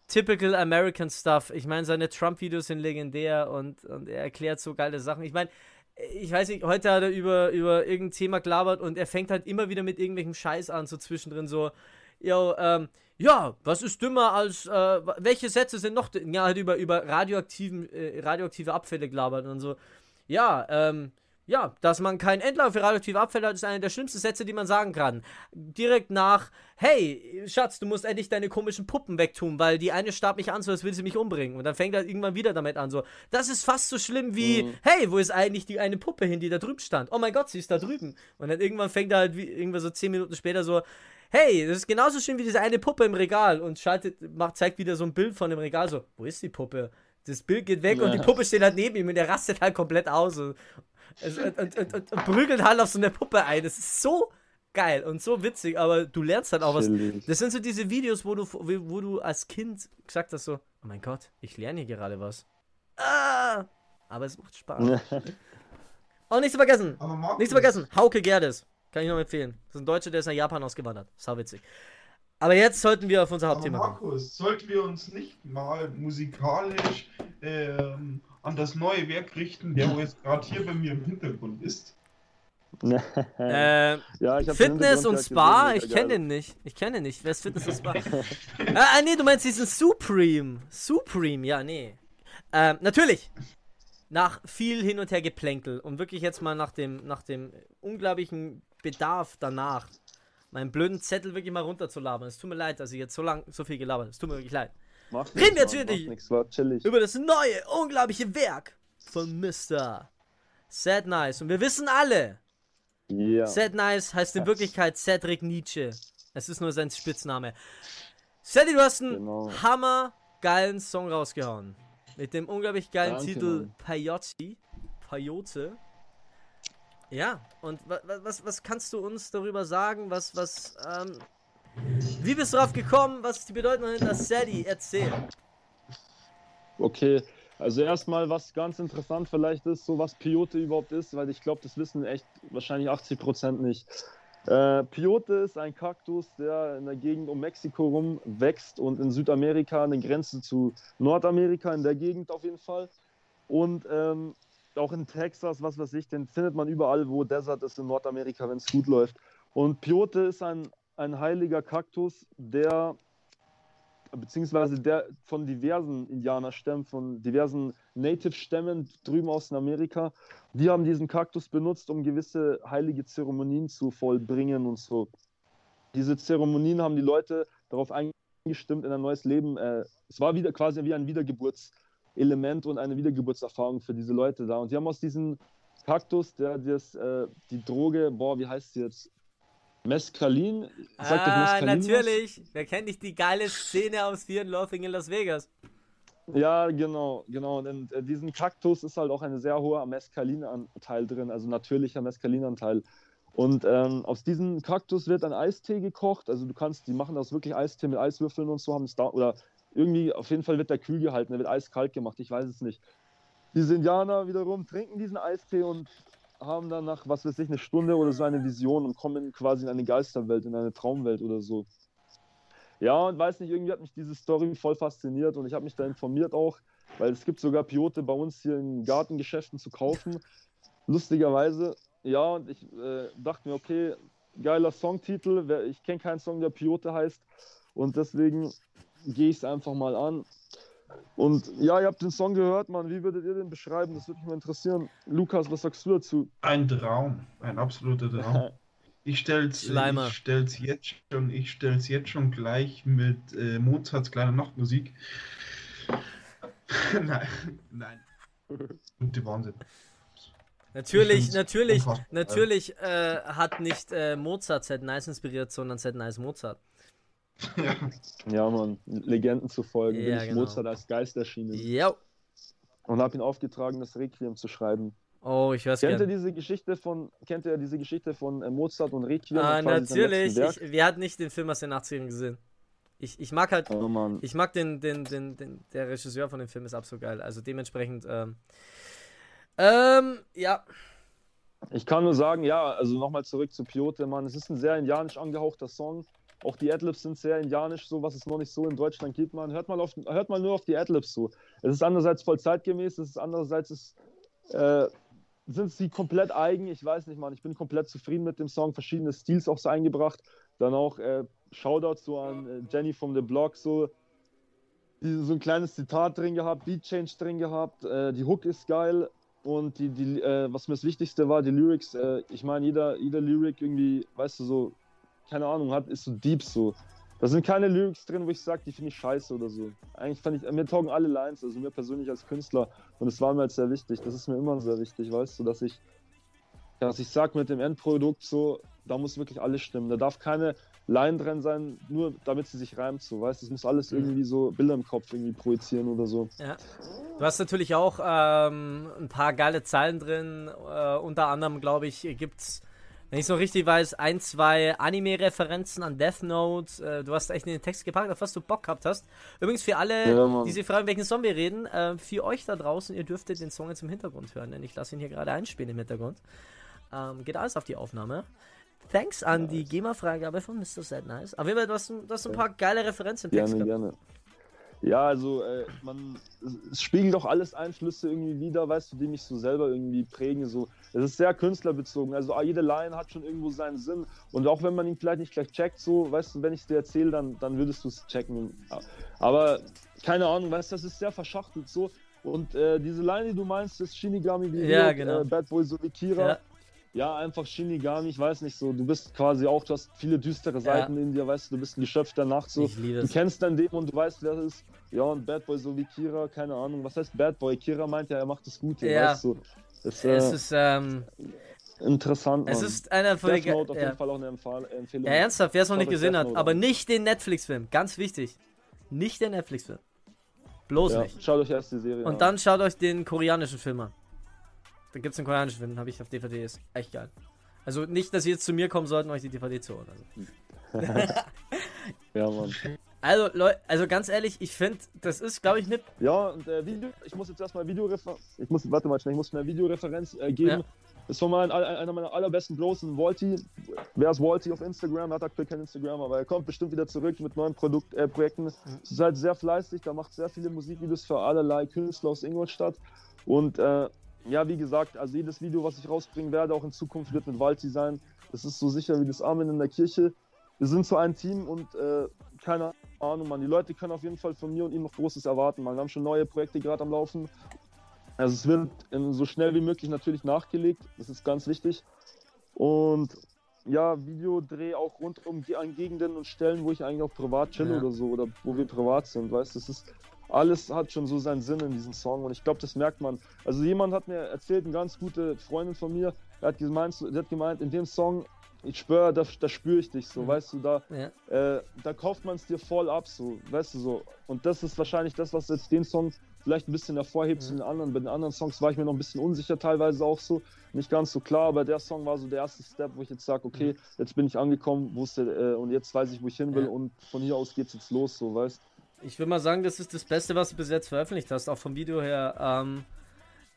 typical American Stuff. Ich meine, seine Trump-Videos sind legendär und, und er erklärt so geile Sachen. Ich meine, ich weiß nicht, heute hat er über, über irgendein Thema gelabert und er fängt halt immer wieder mit irgendwelchem Scheiß an, so zwischendrin so, yo, ähm, ja, was ist dümmer als, äh, welche Sätze sind noch, ja, halt über, über radioaktiven, äh, radioaktive Abfälle gelabert und so, ja, ähm, ja, dass man keinen Endlauf für radioaktive Abfälle hat, ist einer der schlimmsten Sätze, die man sagen kann. Direkt nach, hey, Schatz, du musst endlich deine komischen Puppen wegtun, weil die eine starb mich an, so als will sie mich umbringen. Und dann fängt er irgendwann wieder damit an, so, das ist fast so schlimm wie, mhm. hey, wo ist eigentlich die eine Puppe hin, die da drüben stand? Oh mein Gott, sie ist da drüben. Und dann irgendwann fängt er halt, wie, irgendwann so zehn Minuten später so, hey, das ist genauso schlimm wie diese eine Puppe im Regal und schaltet, macht, zeigt wieder so ein Bild von dem Regal, so, wo ist die Puppe? Das Bild geht weg ja. und die Puppe steht halt neben ihm und der rastet halt komplett aus. Und, und, und, und, und, prügelt halt auf so eine Puppe ein. Das ist so geil und so witzig, aber du lernst halt auch was. Das sind so diese Videos, wo du, wo du als Kind gesagt hast, so, oh mein Gott, ich lerne hier gerade was. Ah! Aber es macht Spaß. Und nicht zu vergessen, nicht zu vergessen, Hauke Gerdes. Kann ich noch empfehlen. Das ist ein Deutscher, der ist nach Japan ausgewandert. Sau witzig. Aber jetzt sollten wir auf unser Hauptthema kommen. Markus, sollten wir uns nicht mal musikalisch ähm, an das neue Werk richten, der wo jetzt gerade hier bei mir im Hintergrund ist? äh, ja, Fitness und Spa, gesehen, ich kenne den nicht. Ich kenne den nicht. Wer ist Fitness und Spa? ah, ah, nee, du meinst diesen Supreme. Supreme, ja, nee. Ähm, natürlich. Nach viel hin und her geplänkel und wirklich jetzt mal nach dem, nach dem unglaublichen Bedarf danach meinen blöden Zettel wirklich mal runterzulabern. Es tut mir leid, dass ich jetzt so lang so viel gelabert habe. Es tut mir wirklich leid. Macht Reden wir jetzt wieder über das neue, unglaubliche Werk von Mr. Sad Nice. Und wir wissen alle, ja. Sad Nice heißt in Wirklichkeit Cedric Nietzsche. Es ist nur sein Spitzname. Sadie, du hast einen genau. hammergeilen Song rausgehauen. Mit dem unglaublich geilen Danke, Titel Peyote. Peyote. Ja, und was, was, kannst du uns darüber sagen? Was, was, ähm, wie bist du darauf gekommen? Was ist die Bedeutung hinter Sadie? Erzähl. Okay, also erstmal, was ganz interessant vielleicht ist, so was Peyote überhaupt ist, weil ich glaube, das wissen echt wahrscheinlich 80 Prozent nicht. Äh, Peyote ist ein Kaktus, der in der Gegend um Mexiko rum wächst und in Südamerika an den Grenzen zu Nordamerika, in der Gegend auf jeden Fall. Und ähm, auch in Texas, was weiß ich, den findet man überall, wo Desert ist in Nordamerika, wenn es gut läuft. Und Peyote ist ein, ein heiliger Kaktus, der beziehungsweise der von diversen Indianerstämmen, von diversen Native-Stämmen drüben aus Amerika, die haben diesen Kaktus benutzt, um gewisse heilige Zeremonien zu vollbringen und so. Diese Zeremonien haben die Leute darauf eingestimmt, in ein neues Leben. Äh, es war wieder quasi wie ein Wiedergeburts- Element und eine Wiedergeburtserfahrung für diese Leute da. Und die haben aus diesem Kaktus, der das, äh, die Droge, boah, wie heißt sie jetzt? Mescalin? Sagt ah, natürlich. Was? Wer kennt nicht die geile Szene aus Fear and Loathing in Las Vegas? Ja, genau, genau. Und äh, diesen Kaktus ist halt auch ein sehr hoher Mescalinanteil drin, also natürlicher Mescalinanteil. Und ähm, aus diesem Kaktus wird ein Eistee gekocht. Also du kannst, die machen das wirklich Eistee mit Eiswürfeln und so, haben es da, oder irgendwie, auf jeden Fall wird der kühl gehalten, der wird eiskalt gemacht, ich weiß es nicht. Diese Indianer wiederum trinken diesen Eistee und haben dann nach, was weiß ich, eine Stunde oder so eine Vision und kommen quasi in eine Geisterwelt, in eine Traumwelt oder so. Ja, und weiß nicht, irgendwie hat mich diese Story voll fasziniert und ich habe mich da informiert auch, weil es gibt sogar Piote bei uns hier in Gartengeschäften zu kaufen. Lustigerweise. Ja, und ich äh, dachte mir, okay, geiler Songtitel. Ich kenne keinen Song, der Piote heißt. Und deswegen gehe ich es einfach mal an. Und ja, ihr habt den Song gehört, Mann. Wie würdet ihr den beschreiben? Das würde mich mal interessieren. Lukas, was sagst du dazu? Ein Traum, ein absoluter Traum. Ich stell's, ich stell's jetzt schon, ich stell's jetzt schon gleich mit äh, Mozarts kleiner Nachtmusik. nein, nein. Gute Wahnsinn. Natürlich, natürlich, natürlich äh, hat nicht äh, Mozart Set Nice inspiriert, sondern Set Nice Mozart. Ja. ja, Mann. Legenden zu folgen, ja, bin ich genau. Mozart als Geist erschienen. Ja. Und habe ihn aufgetragen, das Requiem zu schreiben. Oh, ich weiß Kennt ihr diese Geschichte von, kennt ihr diese Geschichte von äh, Mozart und Requiem? Ah, natürlich. Ich, wir hatten nicht den Film aus den 80ern gesehen. Ich, ich mag halt, oh, ich mag den, den, den, den, der Regisseur von dem Film ist absolut geil. Also dementsprechend, ähm, ähm, ja. Ich kann nur sagen, ja, also nochmal zurück zu Piote, Mann. Es ist ein sehr indianisch angehauchter Song. Auch die Adlibs sind sehr indianisch, so was es noch nicht so in Deutschland gibt, man. Hört mal, auf, hört mal nur auf die Adlibs so. Es ist andererseits voll zeitgemäß, es ist andererseits ist, äh, sind sie komplett eigen. Ich weiß nicht, Mann. Ich bin komplett zufrieden mit dem Song. Verschiedene Stils auch so eingebracht. Dann auch äh, Shoutout so an äh, Jenny from the Block. So, so ein kleines Zitat drin gehabt, Beat Change drin gehabt. Äh, die Hook ist geil. Und die, die, äh, was mir das Wichtigste war, die Lyrics. Äh, ich meine, jeder, jeder Lyric irgendwie, weißt du, so, keine Ahnung, hat, ist so deep so. Da sind keine Lyrics drin, wo ich sage, die finde ich scheiße oder so. Eigentlich fand ich, mir taugen alle Lines, also mir persönlich als Künstler. Und es war mir halt sehr wichtig. Das ist mir immer sehr wichtig, weißt du, dass ich, dass ich sag mit dem Endprodukt so, da muss wirklich alles stimmen. Da darf keine Line drin sein, nur damit sie sich reimt, so, weißt du. Es muss alles mhm. irgendwie so Bilder im Kopf irgendwie projizieren oder so. Ja. Du hast natürlich auch ähm, ein paar geile Zahlen drin. Äh, unter anderem, glaube ich, gibt es wenn ich so richtig weiß, ein, zwei Anime-Referenzen an Death Note. Äh, du hast echt in den Text gepackt, auf was du Bock gehabt hast. Übrigens für alle, ja, die sich fragen, welchen Song wir reden, äh, für euch da draußen, ihr dürftet den Song jetzt im Hintergrund hören, denn ich lasse ihn hier gerade einspielen im Hintergrund. Ähm, geht alles auf die Aufnahme. Thanks an nice. die GEMA-Freigabe von Mr. Sad Nice. Aber du hast, du hast ein paar geile Referenzen im Text Gerne, gerne. Ja, also äh, man, es spiegelt auch alles Einflüsse irgendwie wieder, weißt du, die mich so selber irgendwie prägen. So, es ist sehr künstlerbezogen. Also ah, jede Line hat schon irgendwo seinen Sinn. Und auch wenn man ihn vielleicht nicht gleich checkt, so, weißt du, wenn ich es dir erzähle, dann, dann würdest du es checken. Aber keine Ahnung, weißt du, das ist sehr verschachtelt so. Und äh, diese Line, die du meinst, ist Shinigami wie ja, genau. äh, Bad Boy so wie Kira. Ja ja, einfach Shinigami, ich weiß nicht so, du bist quasi auch, du hast viele düstere Seiten ja. in dir, weißt du, du bist ein Geschöpf der Nacht, so, du kennst dein Dämon und du weißt, wer das ist, ja, und Bad Boy so wie Kira, keine Ahnung, was heißt Bad Boy? Kira meint ja, er macht das Gute, ja. weißt du. Das, äh, es ist, ähm, Interessant. Es ist einer von den. auf jeden Fall auch eine Empfehlung. Ja, ernsthaft, wer es noch nicht gesehen hat, aber nicht den Netflix-Film, ganz wichtig. Nicht den Netflix-Film. Bloß ja, nicht. Schaut euch erst die Serie Und an. dann schaut euch den koreanischen Film an. Da gibt es einen koreanischen Film, habe ich auf DVD, ist echt geil. Also nicht, dass ihr jetzt zu mir kommen sollten, euch die DVD zu holen. Also. ja, Mann. Also, Leute, also ganz ehrlich, ich finde, das ist, glaube ich, nicht. Ja, und äh, Video, ich muss jetzt erstmal Videoreferenz. Ich muss, warte mal schnell, ich muss eine Videoreferenz äh, geben. Ja. Das ist von meinen, einer meiner allerbesten Bros, ein Walti. Wer ist Walti auf Instagram? Er hat aktuell kein Instagram, aber er kommt bestimmt wieder zurück mit neuen Produkt, äh, Projekten. Mhm. Ist halt sehr fleißig, da macht sehr viele Musikvideos für allerlei Künstler aus Ingolstadt. Und äh, ja, wie gesagt, also jedes Video, was ich rausbringen werde, auch in Zukunft wird mit Walti sein. Das ist so sicher wie das Amen in der Kirche. Wir sind so ein Team und äh, keine Ahnung, man. Die Leute können auf jeden Fall von mir und ihm noch Großes erwarten, man. Wir haben schon neue Projekte gerade am Laufen. Also es wird so schnell wie möglich natürlich nachgelegt. Das ist ganz wichtig. Und ja, Videodreh auch rund um an Gegenden und Stellen, wo ich eigentlich auch privat chill ja. oder so, oder wo wir privat sind, weißt du, das ist alles hat schon so seinen Sinn in diesem Song und ich glaube, das merkt man. Also jemand hat mir erzählt, eine ganz gute Freundin von mir, der hat gemeint, der hat gemeint in dem Song, ich schwöre, da, da spüre ich dich so, mhm. weißt du, da, ja. äh, da kauft man es dir voll ab, so, weißt du so. Und das ist wahrscheinlich das, was jetzt den Song vielleicht ein bisschen hervorhebt mhm. zu den anderen. Bei den anderen Songs war ich mir noch ein bisschen unsicher, teilweise auch so, nicht ganz so klar, aber der Song war so der erste Step, wo ich jetzt sage, okay, mhm. jetzt bin ich angekommen, wusste, äh, und jetzt weiß ich, wo ich hin will ja. und von hier aus geht's jetzt los, so, weißt du. Ich würde mal sagen, das ist das Beste, was du bis jetzt veröffentlicht hast, auch vom Video her. Ähm,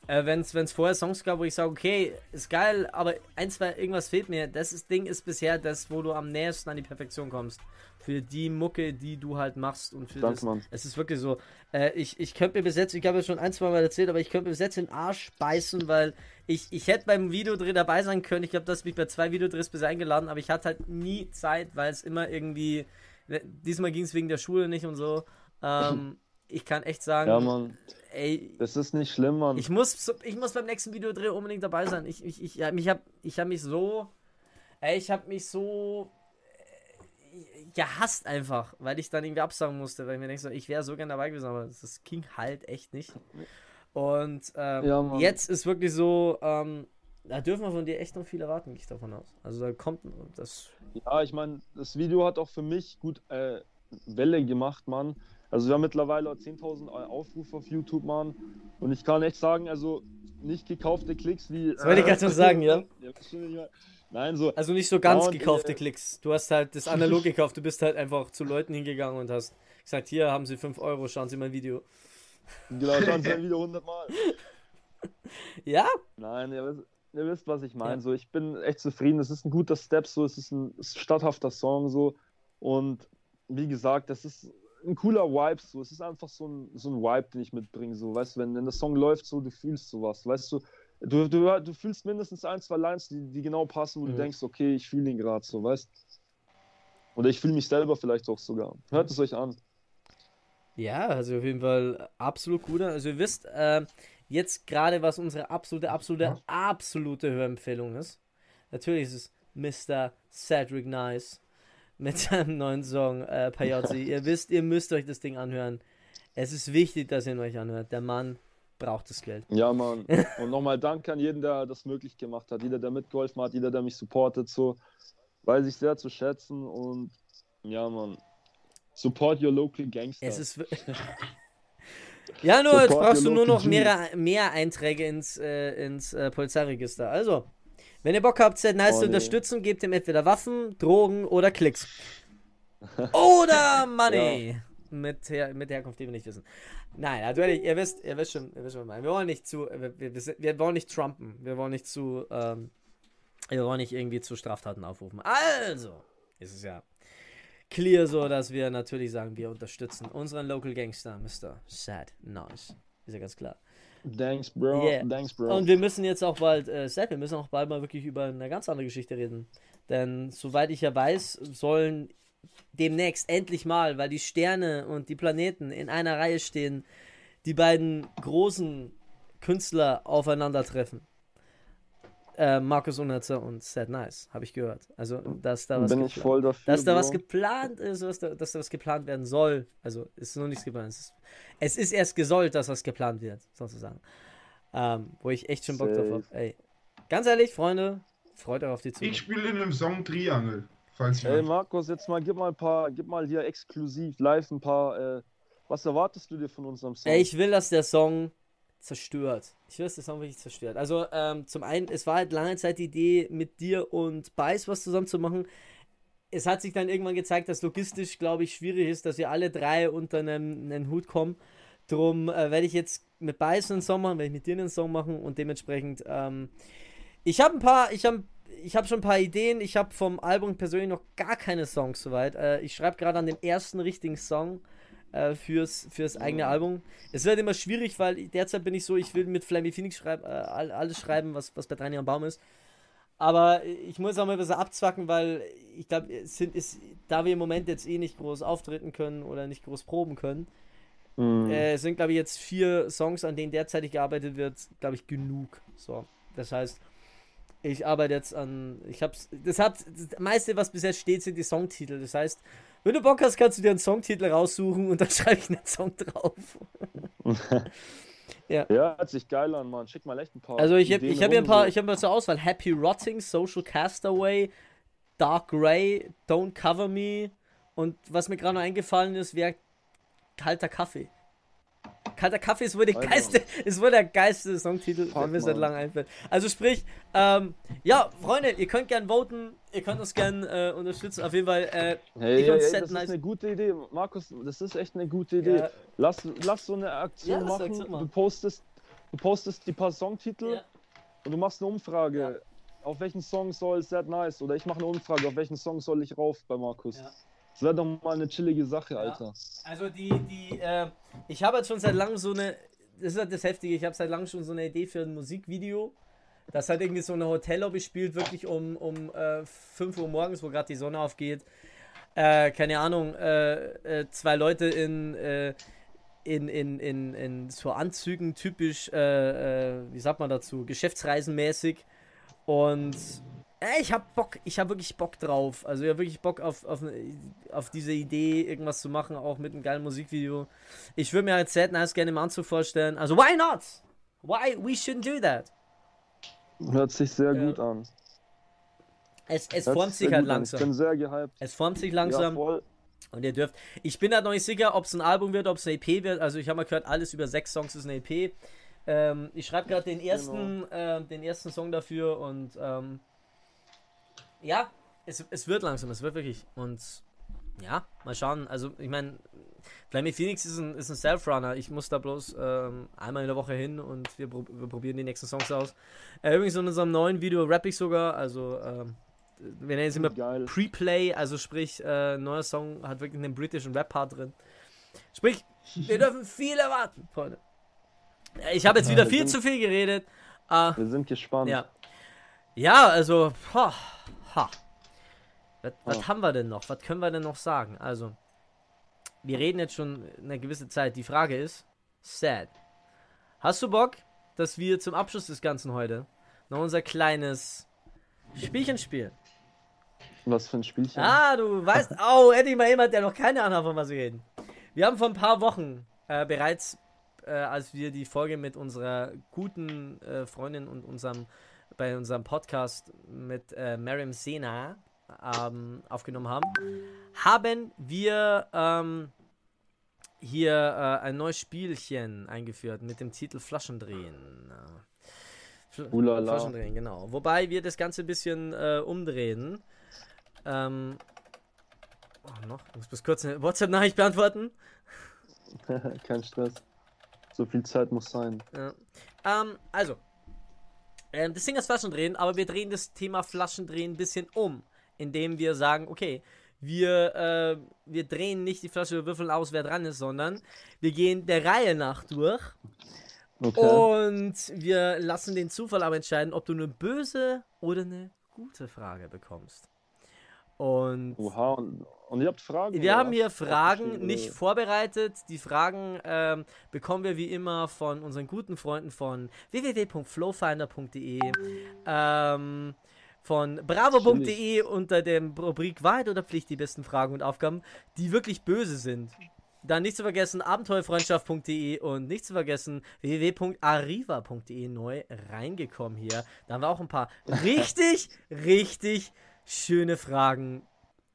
äh, Wenn es vorher Songs gab, wo ich sage, okay, ist geil, aber ein, zwei, irgendwas fehlt mir. Das ist, Ding ist bisher das, wo du am nächsten an die Perfektion kommst. Für die Mucke, die du halt machst und für Danke, das. Mann. Es ist wirklich so. Äh, ich ich könnte mir bis jetzt, ich habe ja schon ein, zwei Mal erzählt, aber ich könnte mir bis jetzt den Arsch beißen, weil ich, ich hätte beim Videodreh dabei sein können. Ich glaube, das mich bei zwei Videodrehs bis eingeladen, aber ich hatte halt nie Zeit, weil es immer irgendwie. Diesmal ging es wegen der Schule nicht und so. Ähm, ich kann echt sagen, ja, Mann. ey, das ist nicht schlimm, Mann. Ich muss, ich muss beim nächsten Videodreh unbedingt dabei sein. Ich, ich, ich, ja, mich hab, ich habe mich so, ey, ich habe mich so äh, gehasst einfach, weil ich dann irgendwie absagen musste, weil ich mir denke, ich wäre so gern dabei gewesen, aber das ging halt echt nicht. Und ähm, ja, jetzt ist wirklich so, ähm, da dürfen wir von dir echt noch viel erwarten, gehe ich davon aus. Also da kommt das. Ja, ich meine, das Video hat auch für mich gut äh, Welle gemacht, Mann. Also wir haben mittlerweile 10.000 Aufrufe auf YouTube, Mann. Und ich kann echt sagen, also nicht gekaufte Klicks wie... Das wollte ich gerade schon sagen, ja. Nein, so... Also nicht so ganz gekaufte äh, Klicks. Du hast halt das analog gekauft. Du bist halt einfach zu Leuten hingegangen und hast gesagt, hier haben Sie 5 Euro, schauen Sie mein Video. Genau, schauen Sie mein Video 100 Mal. ja? Nein, wisst, ihr wisst was ich meine. Ja. So, ich bin echt zufrieden. Es ist ein guter Step, so. Es ist ein statthafter Song, so. Und wie gesagt, das ist ein cooler Vibe, so. Es ist einfach so ein, so ein Vibe, den ich mitbringe, so. Weißt du, wenn, wenn der Song läuft, so, du fühlst sowas, weißt du. du, du, du fühlst mindestens ein, zwei Lines, die, die genau passen, wo mhm. du denkst, okay, ich fühle ihn gerade so, weißt Oder ich fühle mich selber vielleicht auch sogar. Hört es euch an. Ja, also auf jeden Fall absolut gut. Also ihr wisst äh, jetzt gerade, was unsere absolute, absolute, absolute Hörempfehlung ist. Natürlich ist es Mr. Cedric Nice mit seinem neuen Song äh, Payozzi. ihr wisst, ihr müsst euch das Ding anhören. Es ist wichtig, dass ihr ihn euch anhört. Der Mann braucht das Geld. Ja, Mann. Und nochmal Dank an jeden, der das möglich gemacht hat. Jeder, der mitgeholfen hat, jeder, der mich supportet. So weiß ich sehr zu schätzen. Und ja, Mann. Support your local gangster. Es ist. Ja, nur jetzt brauchst du nur noch mehr, mehr Einträge ins, äh, ins äh, Polizeiregister. Also, wenn ihr Bock habt, Zed Nice oh, zu unterstützen, gebt ihm entweder Waffen, Drogen oder Klicks. oder Money. Ja. Mit, Her mit Herkunft, die wir nicht wissen. Nein, natürlich, ihr wisst, ihr wisst schon, ihr wisst schon, wir wollen nicht zu, wir, wir, wir wollen nicht trumpen, wir wollen nicht zu, ähm, wir wollen nicht irgendwie zu Straftaten aufrufen. Also, ist es ja clear so, dass wir natürlich sagen, wir unterstützen unseren Local Gangster, Mr. Sad Nice. Ist ja ganz klar. Thanks, Bro. Yeah. Thanks, Bro. Und wir müssen jetzt auch bald, äh, Sad, wir müssen auch bald mal wirklich über eine ganz andere Geschichte reden. Denn soweit ich ja weiß, sollen demnächst endlich mal, weil die Sterne und die Planeten in einer Reihe stehen, die beiden großen Künstler aufeinandertreffen äh, Markus Unnetzer und Sad Nice, habe ich gehört. Also, dass da was, Bin ich voll dafür, dass da was geplant ist, dass da, dass da was geplant werden soll. Also, ist noch nichts geplant. Es ist, es ist erst gesollt, dass was geplant wird, sozusagen. Ähm, wo ich echt schon Bock Safe. drauf habe. Ey, ganz ehrlich, Freunde, freut euch auf die Zukunft. Ich spiele in einem Song Triangle. Falls Ey, Markus, jetzt mal, gib mal ein paar, gib mal hier exklusiv live ein paar, äh, was erwartest du dir von unserem Song? Ey, ich will, dass der Song zerstört. Ich weiß, das haben wirklich zerstört. Also, ähm, zum einen, es war halt lange Zeit die Idee, mit dir und Beiß was zusammen zu machen. Es hat sich dann irgendwann gezeigt, dass logistisch, glaube ich, schwierig ist, dass wir alle drei unter einen, einen Hut kommen. Drum äh, werde ich jetzt mit Beiß einen Song machen, werde ich mit dir einen Song machen und dementsprechend, ähm, ich habe ein paar, ich habe ich habe schon ein paar Ideen. Ich habe vom Album persönlich noch gar keine Songs soweit. Äh, ich schreibe gerade an dem ersten richtigen Song äh, fürs, fürs eigene ja. Album. Es wird immer schwierig, weil derzeit bin ich so, ich will mit Flammy Phoenix schreib, äh, alles schreiben, was, was bei drei Jahren Baum ist. Aber ich muss auch mal ein bisschen abzwacken, weil ich glaube, da wir im Moment jetzt eh nicht groß auftreten können oder nicht groß proben können, mhm. äh, sind, glaube ich, jetzt vier Songs, an denen derzeitig gearbeitet wird, glaube ich, genug. So, das heißt, ich arbeite jetzt an, ich hab's, das hat, das meiste, was bisher steht, sind die Songtitel. Das heißt, wenn du Bock hast, kannst du dir einen Songtitel raussuchen und dann schreibe ich einen Song drauf. ja. ja, hört sich geil an, Mann. Schick mal echt ein paar. Also ich habe ich hab hier ein paar, ich habe mal zur Auswahl Happy Rotting, Social Castaway, Dark Ray, Don't Cover Me und was mir gerade noch eingefallen ist, wäre kalter Kaffee. Kalter Kaffee ist wohl der geilste, ist wohl der geilste Songtitel, der mir seit langem einfällt. Also sprich, ähm, ja, Freunde, ihr könnt gern voten, ihr könnt uns gern äh, unterstützen. Auf jeden Fall, äh, hey, hey, hey, das nice. ist eine gute Idee, Markus, das ist echt eine gute Idee. Ja. Lass, lass so eine Aktion ja, machen. Du postest, du postest die paar Songtitel ja. und du machst eine Umfrage. Auf welchen Song soll Sad Nice? Oder ich mache eine Umfrage, auf welchen Song soll ich rauf bei Markus? Das wäre doch mal eine chillige Sache, Alter. Ja. Also die, die, äh, ich habe jetzt schon seit langem so eine, das ist halt das Heftige, ich habe seit langem schon so eine Idee für ein Musikvideo. Das hat irgendwie so eine Hotellobby spielt, wirklich um, um äh, 5 Uhr morgens, wo gerade die Sonne aufgeht. Äh, keine Ahnung, äh, äh zwei Leute in, äh, in, in, in, in so Anzügen, typisch, äh, wie sagt man dazu, geschäftsreisenmäßig. Und ich hab Bock, ich hab wirklich Bock drauf. Also ja, wirklich Bock auf, auf, auf diese Idee, irgendwas zu machen, auch mit einem geilen Musikvideo. Ich würde mir halt Sad Nice gerne im Anzug vorstellen. Also why not? Why we shouldn't do that? Hört sich sehr ja. gut an. Es, es formt sich halt langsam. Ich bin sehr gehypt. Es formt sich langsam. Ja. Und ihr dürft. Ich bin halt noch nicht sicher, ob es ein Album wird, ob es eine EP wird. Also ich habe mal gehört, alles über sechs Songs ist eine EP. Ähm, ich schreibe gerade den ersten, genau. äh, den ersten Song dafür und ähm, ja, es, es wird langsam, es wird wirklich. Und ja, mal schauen. Also, ich meine, Flammy Phoenix ist ein, ist ein Self-Runner. Ich muss da bloß ähm, einmal in der Woche hin und wir, wir probieren die nächsten Songs aus. Äh, übrigens in unserem neuen Video rapp ich sogar, also ähm, wir nennen es immer Pre-Play, also sprich, äh, neuer Song hat wirklich einen britischen Rap-Part drin. Sprich, wir dürfen viel erwarten, Freunde. Ich habe jetzt wieder viel zu viel geredet. Uh, Wir sind gespannt. Ja, ja also, ha, ha. Was, was oh. haben wir denn noch? Was können wir denn noch sagen? Also, wir reden jetzt schon eine gewisse Zeit. Die Frage ist, sad. Hast du Bock, dass wir zum Abschluss des Ganzen heute noch unser kleines Spielchen spielen? Was für ein Spielchen? Ah, du weißt, oh, endlich mal jemand, der noch keine Ahnung hat, von was wir reden. Wir haben vor ein paar Wochen äh, bereits, äh, als wir die Folge mit unserer guten äh, Freundin und unserem, bei unserem Podcast mit äh, Mariam Sena ähm, aufgenommen haben, haben wir ähm, hier äh, ein neues Spielchen eingeführt mit dem Titel Flaschendrehen. Fl Flaschendrehen, genau. Wobei wir das Ganze ein bisschen äh, umdrehen. Ähm, oh, noch? Ich muss bis kurz eine WhatsApp-Nachricht beantworten. Kein Stress. So viel Zeit muss sein. Ja. Ähm, also, ähm, das Ding ist Flaschendrehen, aber wir drehen das Thema Flaschendrehen ein bisschen um, indem wir sagen, okay, wir, äh, wir drehen nicht die Flasche, wir würfeln aus, wer dran ist, sondern wir gehen der Reihe nach durch. Okay. Und wir lassen den Zufall aber entscheiden, ob du eine böse oder eine gute Frage bekommst. Und, Oha, und, und ihr habt Fragen? Wir haben hier Fragen nicht vorbereitet. Die Fragen ähm, bekommen wir wie immer von unseren guten Freunden von www.flowfinder.de. Ähm, von bravo.de unter dem Rubrik Wahrheit oder Pflicht die besten Fragen und Aufgaben, die wirklich böse sind. Dann nicht zu vergessen abenteuerfreundschaft.de und nicht zu vergessen www.arriva.de neu reingekommen hier. Da haben wir auch ein paar richtig, richtig schöne Fragen.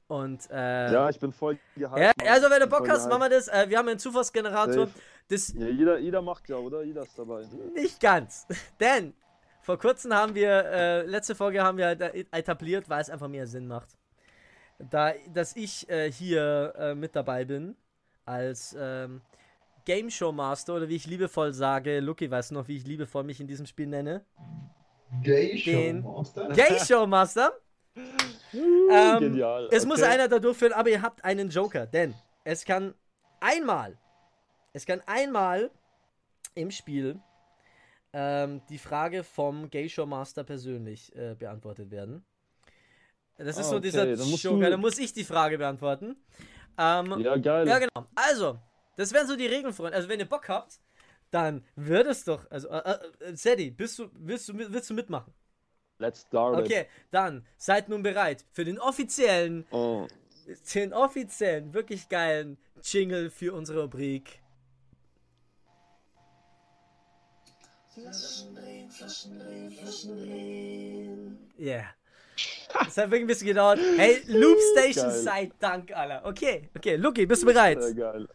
Und, äh, ja, ich bin voll gehypt. Ja, also, wenn du Bock hast, machen wir das. Äh, wir haben einen Zufallsgenerator. Das ja, jeder, jeder macht ja, oder? Jeder ist dabei. Nicht ganz. Denn vor kurzem haben wir, äh, letzte Folge haben wir halt etabliert, weil es einfach mehr Sinn macht. Da, dass ich äh, hier äh, mit dabei bin, als ähm, Game Show Master oder wie ich liebevoll sage, Lucky weiß noch, wie ich liebevoll mich in diesem Spiel nenne. Gay Show Master. Gay Show Master. Ähm, Genial. Es okay. muss einer da durchführen, aber ihr habt einen Joker, denn es kann einmal, es kann einmal im Spiel ähm, die Frage vom Gay Show Master persönlich äh, beantwortet werden. Das ist ah, so okay. dieser Joker, da muss ich die Frage beantworten. Ähm, ja, geil. Ja, genau. Also, das wären so die Regeln, Freunde. Also, wenn ihr Bock habt, dann wird es doch. Also, äh, äh, Sadie, bist du, willst, du, willst du mitmachen? Let's start. Okay, it. dann seid nun bereit für den offiziellen, oh. den offiziellen, wirklich geilen Jingle für unsere Rubrik. Flaschen drehen, Flaschen drehen, Flaschen drehen. Yeah. Das hat wirklich ein bisschen gedauert. Hey, Loop Station sei Dank, Alter. Okay, okay, Lucky, bist du bereit? Sehr geil.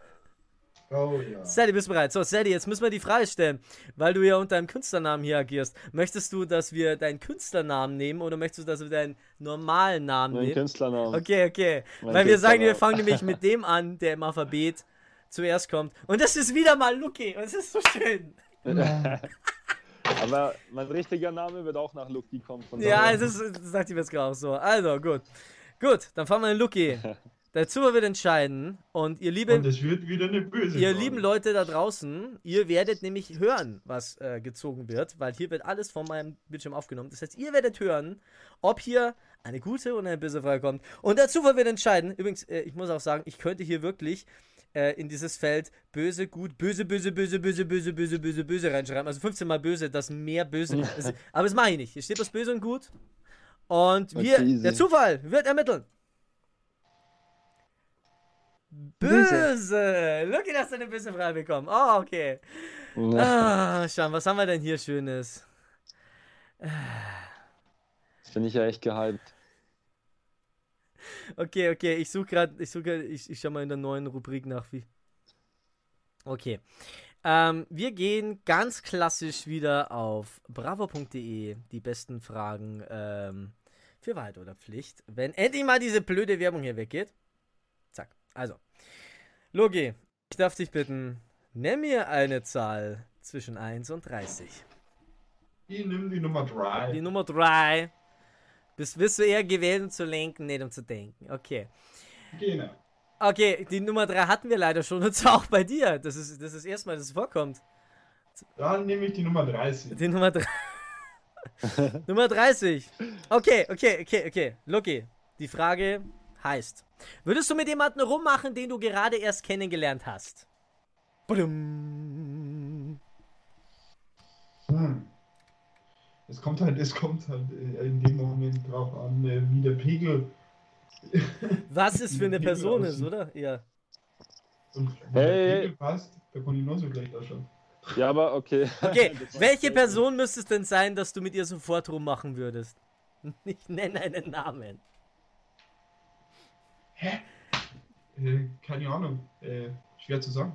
Oh ja. Sally, bist du bereit? So, Sally, jetzt müssen wir die Frage stellen, weil du ja unter deinem Künstlernamen hier agierst. Möchtest du, dass wir deinen Künstlernamen nehmen oder möchtest du, dass wir deinen normalen Namen mein nehmen? Künstlernamen. Okay, okay. Mein weil wir sagen, wir fangen nämlich mit dem an, der im Alphabet zuerst kommt. Und das ist wieder mal Lucky und es ist so schön. Aber mein richtiger Name wird auch nach Lucky kommen. ja, das, ist, das sagt ich jetzt gerade auch so. Also, gut. Gut, dann fahren wir in Lucky. Der Zuhörer wird entscheiden und ihr lieben, und es wird wieder eine böse ihr lieben Leute da draußen, ihr werdet nämlich hören, was äh, gezogen wird, weil hier wird alles von meinem Bildschirm aufgenommen. Das heißt, ihr werdet hören, ob hier eine gute oder eine böse Frage kommt. Und der Zufall wird entscheiden. Übrigens, äh, ich muss auch sagen, ich könnte hier wirklich äh, in dieses Feld böse, gut, böse, böse, böse, böse, böse, böse, böse, böse reinschreiben. Also 15 mal böse, das mehr böse. ist. aber das mache ich nicht. Hier steht das böse und gut. Und wir, der Zufall wird ermitteln. Böse! Lucky, dass du eine böse Frage bekommen. Oh, okay. Ah, schauen, was haben wir denn hier Schönes? Das finde ich ja echt gehypt. Okay, okay, ich suche gerade, ich suche, ich, ich schau mal in der neuen Rubrik nach, wie. Okay. Ähm, wir gehen ganz klassisch wieder auf bravo.de, die besten Fragen ähm, für Wahrheit oder Pflicht. Wenn endlich mal diese blöde Werbung hier weggeht. Also. Logi, ich darf dich bitten, nenn mir eine Zahl zwischen 1 und 30. Ich nehme die Nummer 3. Die Nummer 3. Bist, bist du eher gewählt, um zu lenken, nicht um zu denken. Okay. Genau. Okay, die Nummer 3 hatten wir leider schon und zwar auch bei dir. Das ist das, ist erstmal, dass es vorkommt. Dann nehme ich die Nummer 30. Die Nummer 3. Nummer 30. Okay, okay, okay, okay. Lucky, die Frage heißt: Würdest du mit jemandem rummachen, den du gerade erst kennengelernt hast? Badum. Hm. Es kommt halt, es kommt halt äh, in dem Moment drauf an, äh, wie der Pegel. Was es für eine Person ist, oder? Ja. Und wenn hey. der Pegel passt, da kann ich noch so gleich ausschauen. Ja, aber okay. Okay, welche Person müsste es denn sein, dass du mit ihr sofort rummachen würdest? Ich nenne einen Namen. Hä? Äh, keine Ahnung. Äh, schwer zu sagen.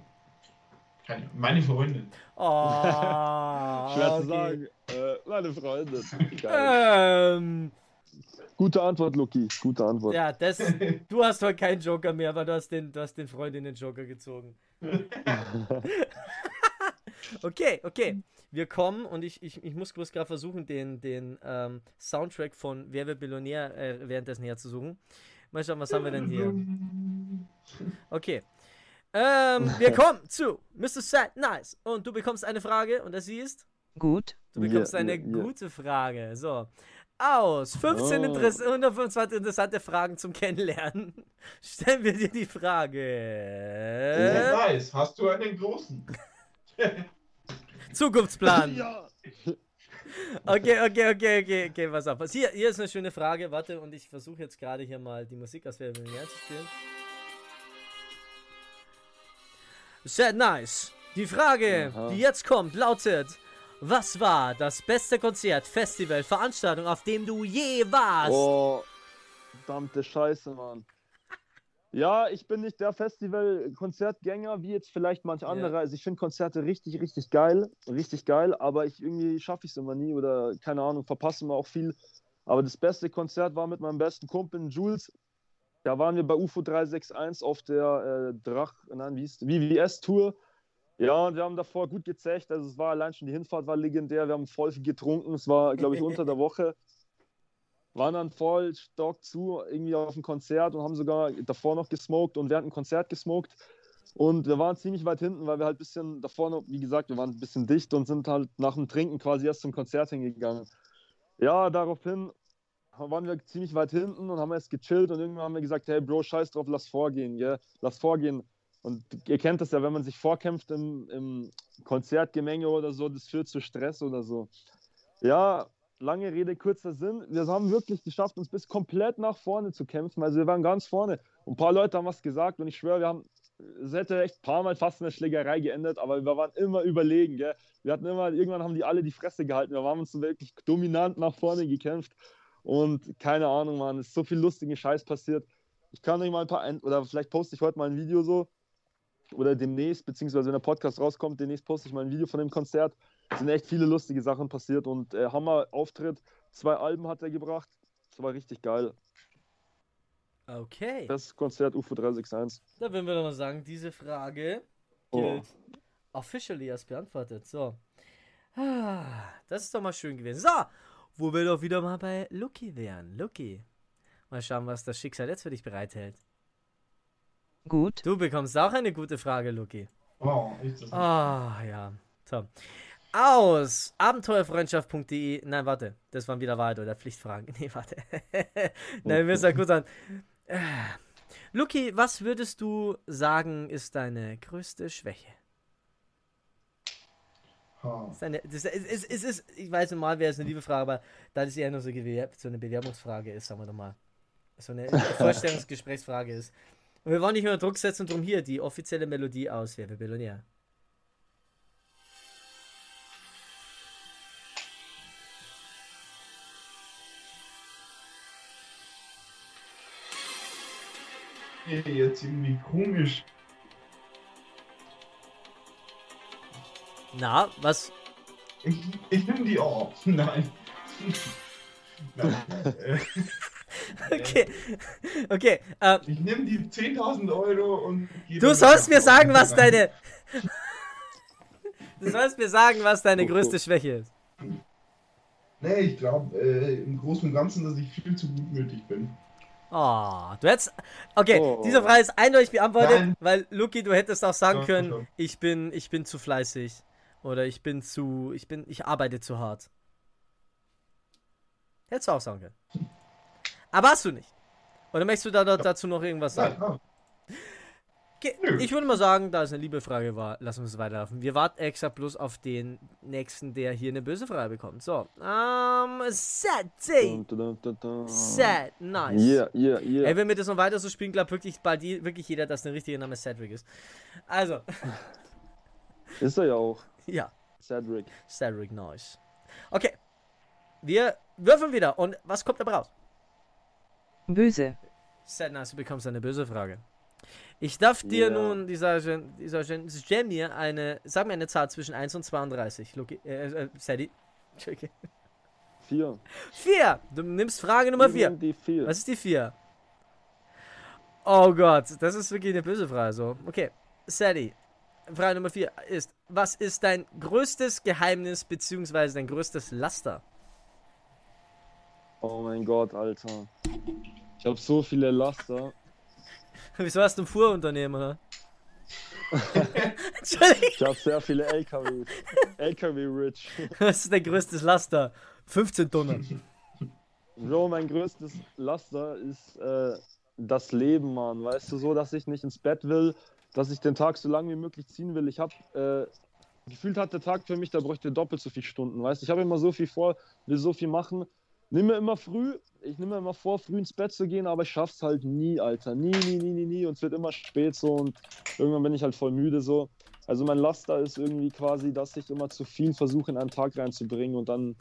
Keine, meine Freundin. Oh, schwer okay. zu sagen. Äh, meine Freundin. Ähm, Gute Antwort, Luki. Gute Antwort. Ja, das, du hast heute keinen Joker mehr, aber du hast den, du hast den Freundinnen-Joker gezogen. okay, okay. Wir kommen und ich, ich, ich muss gerade versuchen, den, den ähm, Soundtrack von Wer wird Billionär äh, währenddessen herzusuchen. Mal schauen, was haben wir denn hier? Okay. Ähm, wir kommen zu Mr. Sad Nice. Und du bekommst eine Frage und das ist? Gut. Du bekommst ja, eine ja, gute Frage. So. Aus 15 oh. Interess 125 interessante Fragen zum Kennenlernen stellen wir dir die Frage. Nice. Hast du einen großen? Zukunftsplan. ja. Okay, okay, okay, okay, okay, was auf. Hier, hier ist eine schöne Frage. Warte, und ich versuche jetzt gerade hier mal die Musik aus Wer zu spielen. Sehr nice. Die Frage, Aha. die jetzt kommt, lautet: Was war das beste Konzert, Festival, Veranstaltung, auf dem du je warst? Oh, verdammte Scheiße, Mann. Ja, ich bin nicht der Festival-Konzertgänger wie jetzt vielleicht manch andere. Ja. Also ich finde Konzerte richtig, richtig geil, richtig geil, aber ich irgendwie schaffe ich es immer nie oder keine Ahnung, verpasse immer auch viel. Aber das beste Konzert war mit meinem besten Kumpel Jules. Da waren wir bei UFO 361 auf der äh, Drach, nein, wie ist WWS-Tour. Ja, und wir haben davor gut gezecht. Also es war allein schon die Hinfahrt war legendär. Wir haben voll viel getrunken. Es war, glaube ich, unter der Woche waren dann voll stock zu, irgendwie auf dem Konzert und haben sogar davor noch gesmoked und während dem Konzert gesmoked. Und wir waren ziemlich weit hinten, weil wir halt ein bisschen davor noch, wie gesagt, wir waren ein bisschen dicht und sind halt nach dem Trinken quasi erst zum Konzert hingegangen. Ja, daraufhin waren wir ziemlich weit hinten und haben erst gechillt und irgendwann haben wir gesagt, hey Bro, scheiß drauf, lass vorgehen, gell? lass vorgehen. Und ihr kennt das ja, wenn man sich vorkämpft im, im Konzertgemenge oder so, das führt zu Stress oder so. Ja, lange Rede, kurzer Sinn. Wir haben wirklich geschafft, uns bis komplett nach vorne zu kämpfen. Also wir waren ganz vorne. Und ein paar Leute haben was gesagt und ich schwöre, wir haben, es hätte echt ein paar Mal fast in der Schlägerei geendet, aber wir waren immer überlegen. Gell? Wir hatten immer, irgendwann haben die alle die Fresse gehalten. Wir haben uns wirklich dominant nach vorne gekämpft. Und keine Ahnung, Mann, es ist so viel lustigen Scheiß passiert. Ich kann euch mal ein paar, oder vielleicht poste ich heute mal ein Video so, oder demnächst, beziehungsweise wenn der Podcast rauskommt, demnächst poste ich mal ein Video von dem Konzert sind echt viele lustige Sachen passiert und äh, Hammer-Auftritt. Zwei Alben hat er gebracht. Das war richtig geil. Okay. Das Konzert UFO 361. Da würden wir doch mal sagen, diese Frage oh. gilt oh. officially als beantwortet. So. Ah, das ist doch mal schön gewesen. So, wo wir doch wieder mal bei Lucky wären. Lucky. Mal schauen, was das Schicksal jetzt für dich bereithält. Gut. Du bekommst auch eine gute Frage, Lucky. Oh, ich das Ah, oh, ja. So aus abenteuerfreundschaft.de. Nein, warte, das waren wieder Wahrheit oder Pflichtfragen. Nee, warte. Nein, wir müssen ja gut an. Luki, was würdest du sagen, ist deine größte Schwäche? Oh. Ist eine, das ist, ist, ist, ich weiß normal wäre es eine liebe Frage, aber da das eher nur so, so eine Bewerbungsfrage ist, sagen wir doch mal. So eine Vorstellungsgesprächsfrage ist. Und wir wollen nicht nur Druck setzen, drum hier die offizielle Melodie aus Wer will Billionär. Jetzt irgendwie komisch. Na, was? Ich, ich nehme die auf. Nein. Nein. okay. Okay. Ähm, ich nehme die 10.000 Euro und. Du sollst mir sagen, was deine. du sollst mir sagen, was deine größte Schwäche ist. Nee, ich glaube äh, im Großen und Ganzen, dass ich viel zu gutmütig bin. Oh, du hättest. Okay, oh. diese Frage ist eindeutig beantwortet, Nein. weil Luki, du hättest auch sagen können, ich bin, ich bin zu fleißig. Oder ich bin zu. Ich bin. Ich arbeite zu hart. Hättest du auch sagen können. Aber hast du nicht. Oder möchtest du da, da dazu noch irgendwas sagen? Nein, Ich würde mal sagen, da es eine liebe Frage war, lassen wir es weiterlaufen. Wir warten extra bloß auf den nächsten, der hier eine böse Frage bekommt. So, ähm, um, Sad Sad, nice. Yeah, yeah, yeah. Ey, wenn wir das noch weiter so spielen, glaubt wirklich bald wirklich jeder, dass der richtige Name Cedric ist. Also. ist er ja auch. Ja. Cedric. Cedric, nice. Okay. Wir würfeln wieder. Und was kommt dabei raus? Böse. Sad, nice, du bekommst eine böse Frage. Ich darf dir yeah. nun, dieser, dieser Jamie, eine, sag mir eine Zahl zwischen 1 und 32. Loki, äh, äh, Sadie. Okay. 4. 4! Du nimmst Frage Nummer 4. Die 4. Was ist die 4? Oh Gott, das ist wirklich eine böse Frage. So. Okay, Sadie. Frage Nummer 4 ist: Was ist dein größtes Geheimnis bzw. dein größtes Laster? Oh mein Gott, Alter. Ich habe so viele Laster. Wieso hast du ein Fuhrunternehmen, oder? ich habe sehr viele LKWs. LKW Rich. Was ist dein größtes Laster? 15 Tonnen. Bro, mein größtes Laster ist äh, das Leben, Mann. Weißt du, so, dass ich nicht ins Bett will, dass ich den Tag so lange wie möglich ziehen will. Ich habe äh, gefühlt hat der Tag für mich, da bräuchte doppelt so viele Stunden. Weißt du, ich habe immer so viel vor, will so viel machen. Nimm mir immer früh ich nehme mir immer vor, früh ins Bett zu gehen, aber ich schaff's halt nie, Alter. Nie, nie, nie, nie, nie. Und es wird immer spät so und irgendwann bin ich halt voll müde so. Also mein Laster ist irgendwie quasi, dass ich immer zu viel versuche in einen Tag reinzubringen und dann,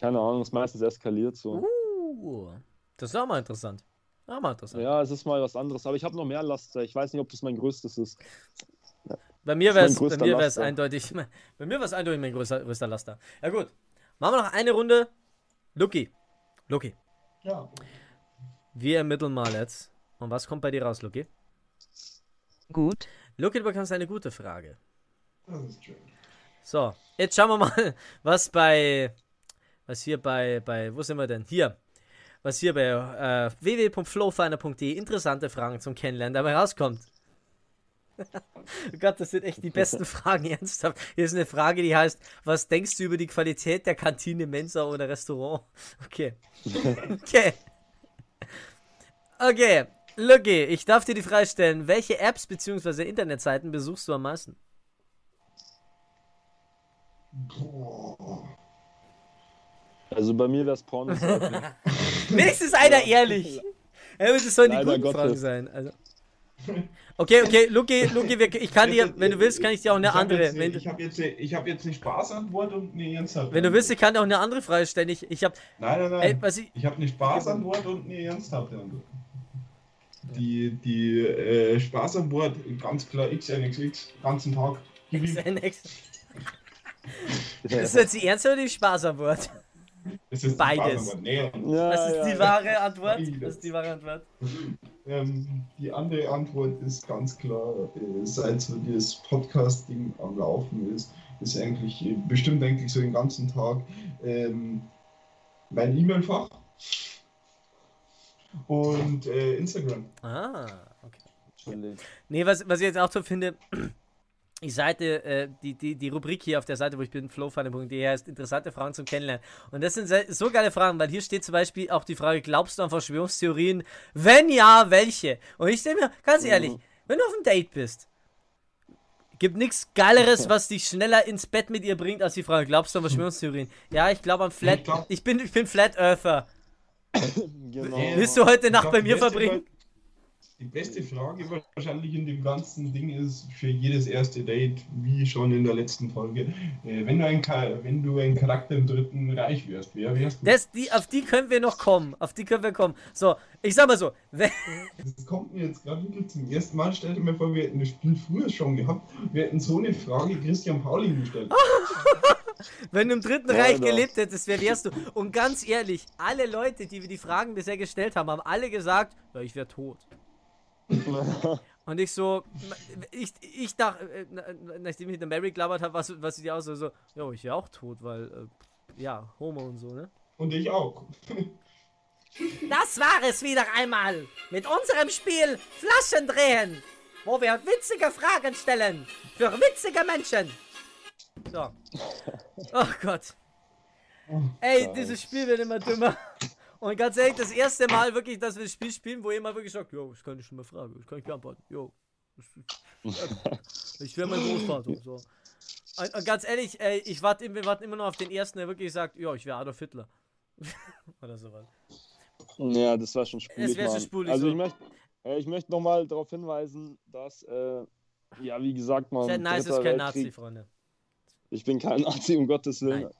keine Ahnung, es meistens eskaliert so. Uh, das ist auch mal interessant. Auch mal interessant. Ja, es ist mal was anderes, aber ich habe noch mehr Laster. Ich weiß nicht, ob das mein größtes ist. Ja. Bei mir wäre es eindeutig, bei mir wäre es eindeutig mein größter, größter Laster. Ja gut, machen wir noch eine Runde. Lucky. Lucky. Ja. Wir ermitteln mal jetzt. Und was kommt bei dir raus, Luki? Gut. Luki, du bekommst eine gute Frage. Das ist schön. So, jetzt schauen wir mal, was bei. Was hier bei. bei wo sind wir denn? Hier. Was hier bei äh, www.flowfinder.de interessante Fragen zum Kennenlernen dabei rauskommt. Oh Gott, das sind echt die besten Fragen, ernsthaft. Hier ist eine Frage, die heißt, was denkst du über die Qualität der Kantine, Mensa oder Restaurant? Okay. Okay. Okay, Lucky, ich darf dir die Frage stellen. Welche Apps bzw. Internetseiten besuchst du am meisten? Also bei mir wäre es Porno. Wenigstens einer ehrlich. Ja, das sollen die guten Fragen sein. Also. Okay, okay, Luki, Luki, ich kann dir, wenn du willst, kann ich dir auch eine ich andere. Jetzt, ich habe jetzt, ich hab jetzt eine Spaßantwort und eine ernsthafte. Wenn du willst, ich kann dir auch eine andere Frage stellen. Ich, ich hab, nein, nein, nein. Ey, was ich ich habe eine Spaßantwort und eine ernsthafte Antwort. Die, die äh, Spaßantwort, ganz klar XNXX, ganzen Tag. XNX. das ist jetzt die ernste oder die Spaßantwort? Das ist Beides. Nee, ja, das ist ja, die wahre Antwort. Das ist die wahre Antwort. Ähm, die andere Antwort ist ganz klar, äh, seit so das Podcasting am Laufen ist, ist eigentlich äh, bestimmt eigentlich so den ganzen Tag ähm, mein E-Mail-Fach und äh, Instagram. Ah, okay. Nee, was, was ich jetzt auch so finde, die Seite, äh, die, die, die Rubrik hier auf der Seite, wo ich bin, flowfunny.de heißt interessante Fragen zum Kennenlernen. Und das sind so geile Fragen, weil hier steht zum Beispiel auch die Frage, glaubst du an Verschwörungstheorien? Wenn ja, welche? Und ich stelle mir, ganz ehrlich, mhm. wenn du auf einem Date bist, gibt nichts Geileres, was dich schneller ins Bett mit ihr bringt, als die Frage, glaubst du an Verschwörungstheorien? Ja, ich glaube an Flat, ich bin, ich bin Flat Earther. Genau. Willst du heute Nacht bei mir verbringen? Die beste Frage wahrscheinlich in dem ganzen Ding ist für jedes erste Date, wie schon in der letzten Folge, äh, wenn, du ein, wenn du ein Charakter im Dritten Reich wärst, wer wärst du? Das, die, auf die können wir noch kommen. Auf die können wir kommen. So, ich sag mal so. das kommt mir jetzt gerade wirklich zum ersten Mal. Stell dir mal vor, wir hätten das Spiel früher schon gehabt. Wir hätten so eine Frage Christian Pauling gestellt. Wenn du im Dritten ja, Reich gelebt hättest, wer wärst du? Und ganz ehrlich, alle Leute, die wir die Fragen bisher gestellt haben, haben alle gesagt, ja, ich wäre tot. Und ich so, ich, ich dachte, äh, nachdem ich mit der Mary gelabert habe, was, was sie auch so, so, ja, ich wäre auch tot, weil, äh, ja, Homo und so, ne? Und ich auch. Das war es wieder einmal mit unserem Spiel Flaschen drehen, wo wir witzige Fragen stellen für witzige Menschen. So. Oh Gott. Ey, dieses Spiel wird immer dümmer. Und ganz ehrlich, das erste Mal wirklich, dass wir das Spiel spielen, wo jemand wirklich sagt, jo, das kann ich schon mal fragen, das kann ich beantworten. Jo. Ich wäre mein Großvater. So. Und, und, ganz ehrlich, ey, ich warte wir warten immer noch auf den ersten, der wirklich sagt, ja, ich wäre Adolf Hitler. Oder sowas. Ja, das war schon spulig. Das schon spulig also so. ich möchte äh, ich möchte nochmal darauf hinweisen, dass, äh, ja, wie gesagt, man. Sehr nice ist kein Nazi, Freunde. Ich bin kein Nazi, um Gottes Willen. Nein.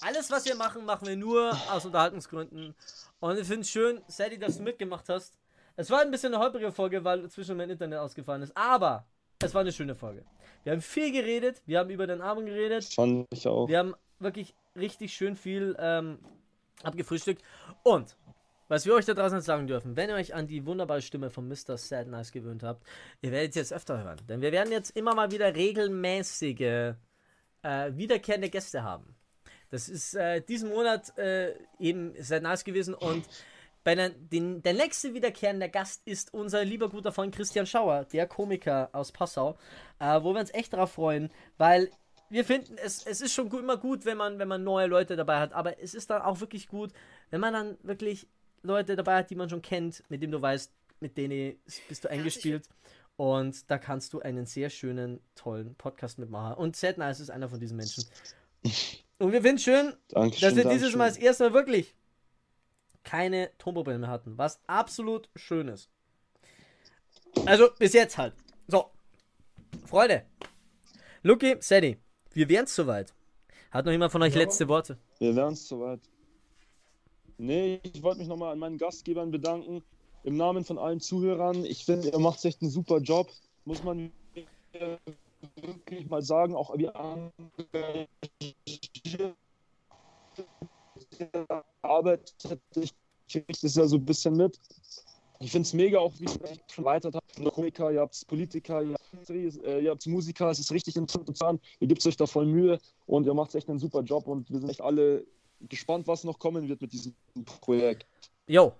Alles, was wir machen, machen wir nur aus Unterhaltungsgründen. Und ich finde es schön, Sadie, dass du mitgemacht hast. Es war ein bisschen eine holprige Folge, weil zwischen mein Internet ausgefallen ist. Aber es war eine schöne Folge. Wir haben viel geredet. Wir haben über den Abend geredet. Fand ich auch. Wir haben wirklich richtig schön viel ähm, abgefrühstückt. Und was wir euch da draußen sagen dürfen, wenn ihr euch an die wunderbare Stimme von Mr. Sad Nice gewöhnt habt, ihr werdet es jetzt öfter hören. Denn wir werden jetzt immer mal wieder regelmäßige, äh, wiederkehrende Gäste haben. Das ist äh, diesen Monat äh, eben Sad Nice gewesen und bei der, den, der nächste wiederkehrende Gast ist unser lieber guter Freund Christian Schauer, der Komiker aus Passau, äh, wo wir uns echt darauf freuen, weil wir finden, es, es ist schon gut, immer gut, wenn man, wenn man neue Leute dabei hat, aber es ist dann auch wirklich gut, wenn man dann wirklich Leute dabei hat, die man schon kennt, mit denen du weißt, mit denen bist du eingespielt. Und da kannst du einen sehr schönen, tollen Podcast mitmachen. Und Sad Nice ist einer von diesen Menschen. Und wir finden schön, Dankeschön, dass wir dieses Mal das erste Mal wirklich keine Tonprobleme hatten. Was absolut schön ist. Also bis jetzt halt. So. Freunde. Lucky, Sadie, wir wären es soweit. Hat noch jemand von euch ja. letzte Worte? Wir wären es soweit. Nee, ich wollte mich nochmal an meinen Gastgebern bedanken. Im Namen von allen Zuhörern. Ich finde, ihr macht echt einen super Job. Muss man wirklich mal sagen. Auch wie arbeitet. Ich kriege das ja so ein bisschen mit. Ich finde es mega, auch wie schon erweitert habt. Ihr habt Komiker, ihr habt Politiker, ihr habt, äh, ihr habt Musiker. Es ist richtig interessant. Ihr gebt euch da voll Mühe und ihr macht echt einen super Job. Und wir sind echt alle gespannt, was noch kommen wird mit diesem Projekt. Jo.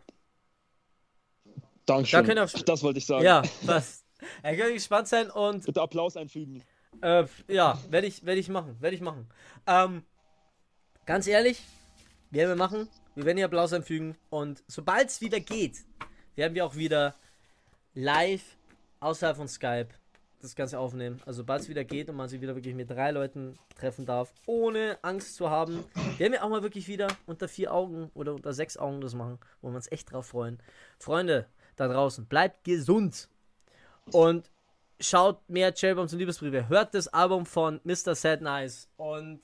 Dankeschön. Da auch, das wollte ich sagen. Ja, was? Er kann gespannt sein und. Bitte Applaus einfügen. Äh, ja, werde ich, werd ich machen. Werde ich machen. Ähm, ganz ehrlich, werden wir machen. Wir werden hier Applaus einfügen. Und sobald es wieder geht, werden wir auch wieder live außerhalb von Skype das Ganze aufnehmen. Also sobald es wieder geht und man sich wieder wirklich mit drei Leuten treffen darf, ohne Angst zu haben, werden wir auch mal wirklich wieder unter vier Augen oder unter sechs Augen das machen, wo wir uns echt drauf freuen. Freunde da draußen, bleibt gesund und schaut mehr J-Bombs und Liebesbriefe. Hört das Album von Mr. Sad Nice und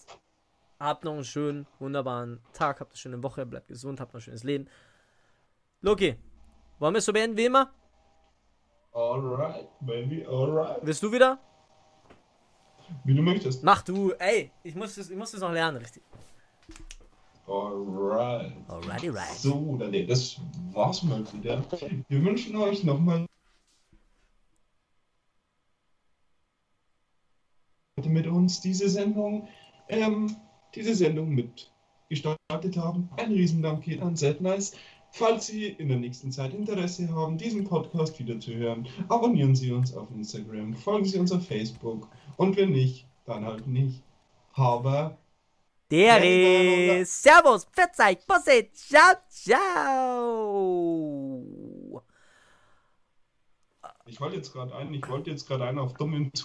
habt noch einen schönen, wunderbaren Tag, habt eine schöne Woche, bleibt gesund, habt noch ein schönes Leben. Loki, wollen wir es so beenden wie immer? Alright, baby, alright. Willst du wieder? Wie du möchtest. Mach du, ey, ich muss das, ich muss das noch lernen, richtig. Alright. Alrighty, right. So, dann das war's mal wieder. Wir wünschen euch nochmal mit uns diese Sendung, ähm, diese Sendung mit gestartet haben. Ein Riesendank geht an Nice. Falls Sie in der nächsten Zeit Interesse haben, diesen Podcast wieder zu hören, abonnieren Sie uns auf Instagram, folgen Sie uns auf Facebook und wenn nicht, dann halt nicht. Aber der ist Servus, Pfiat Bussi, ciao, ciao. Ich wollte jetzt gerade einen, ich wollte jetzt gerade einen auf dummen zu.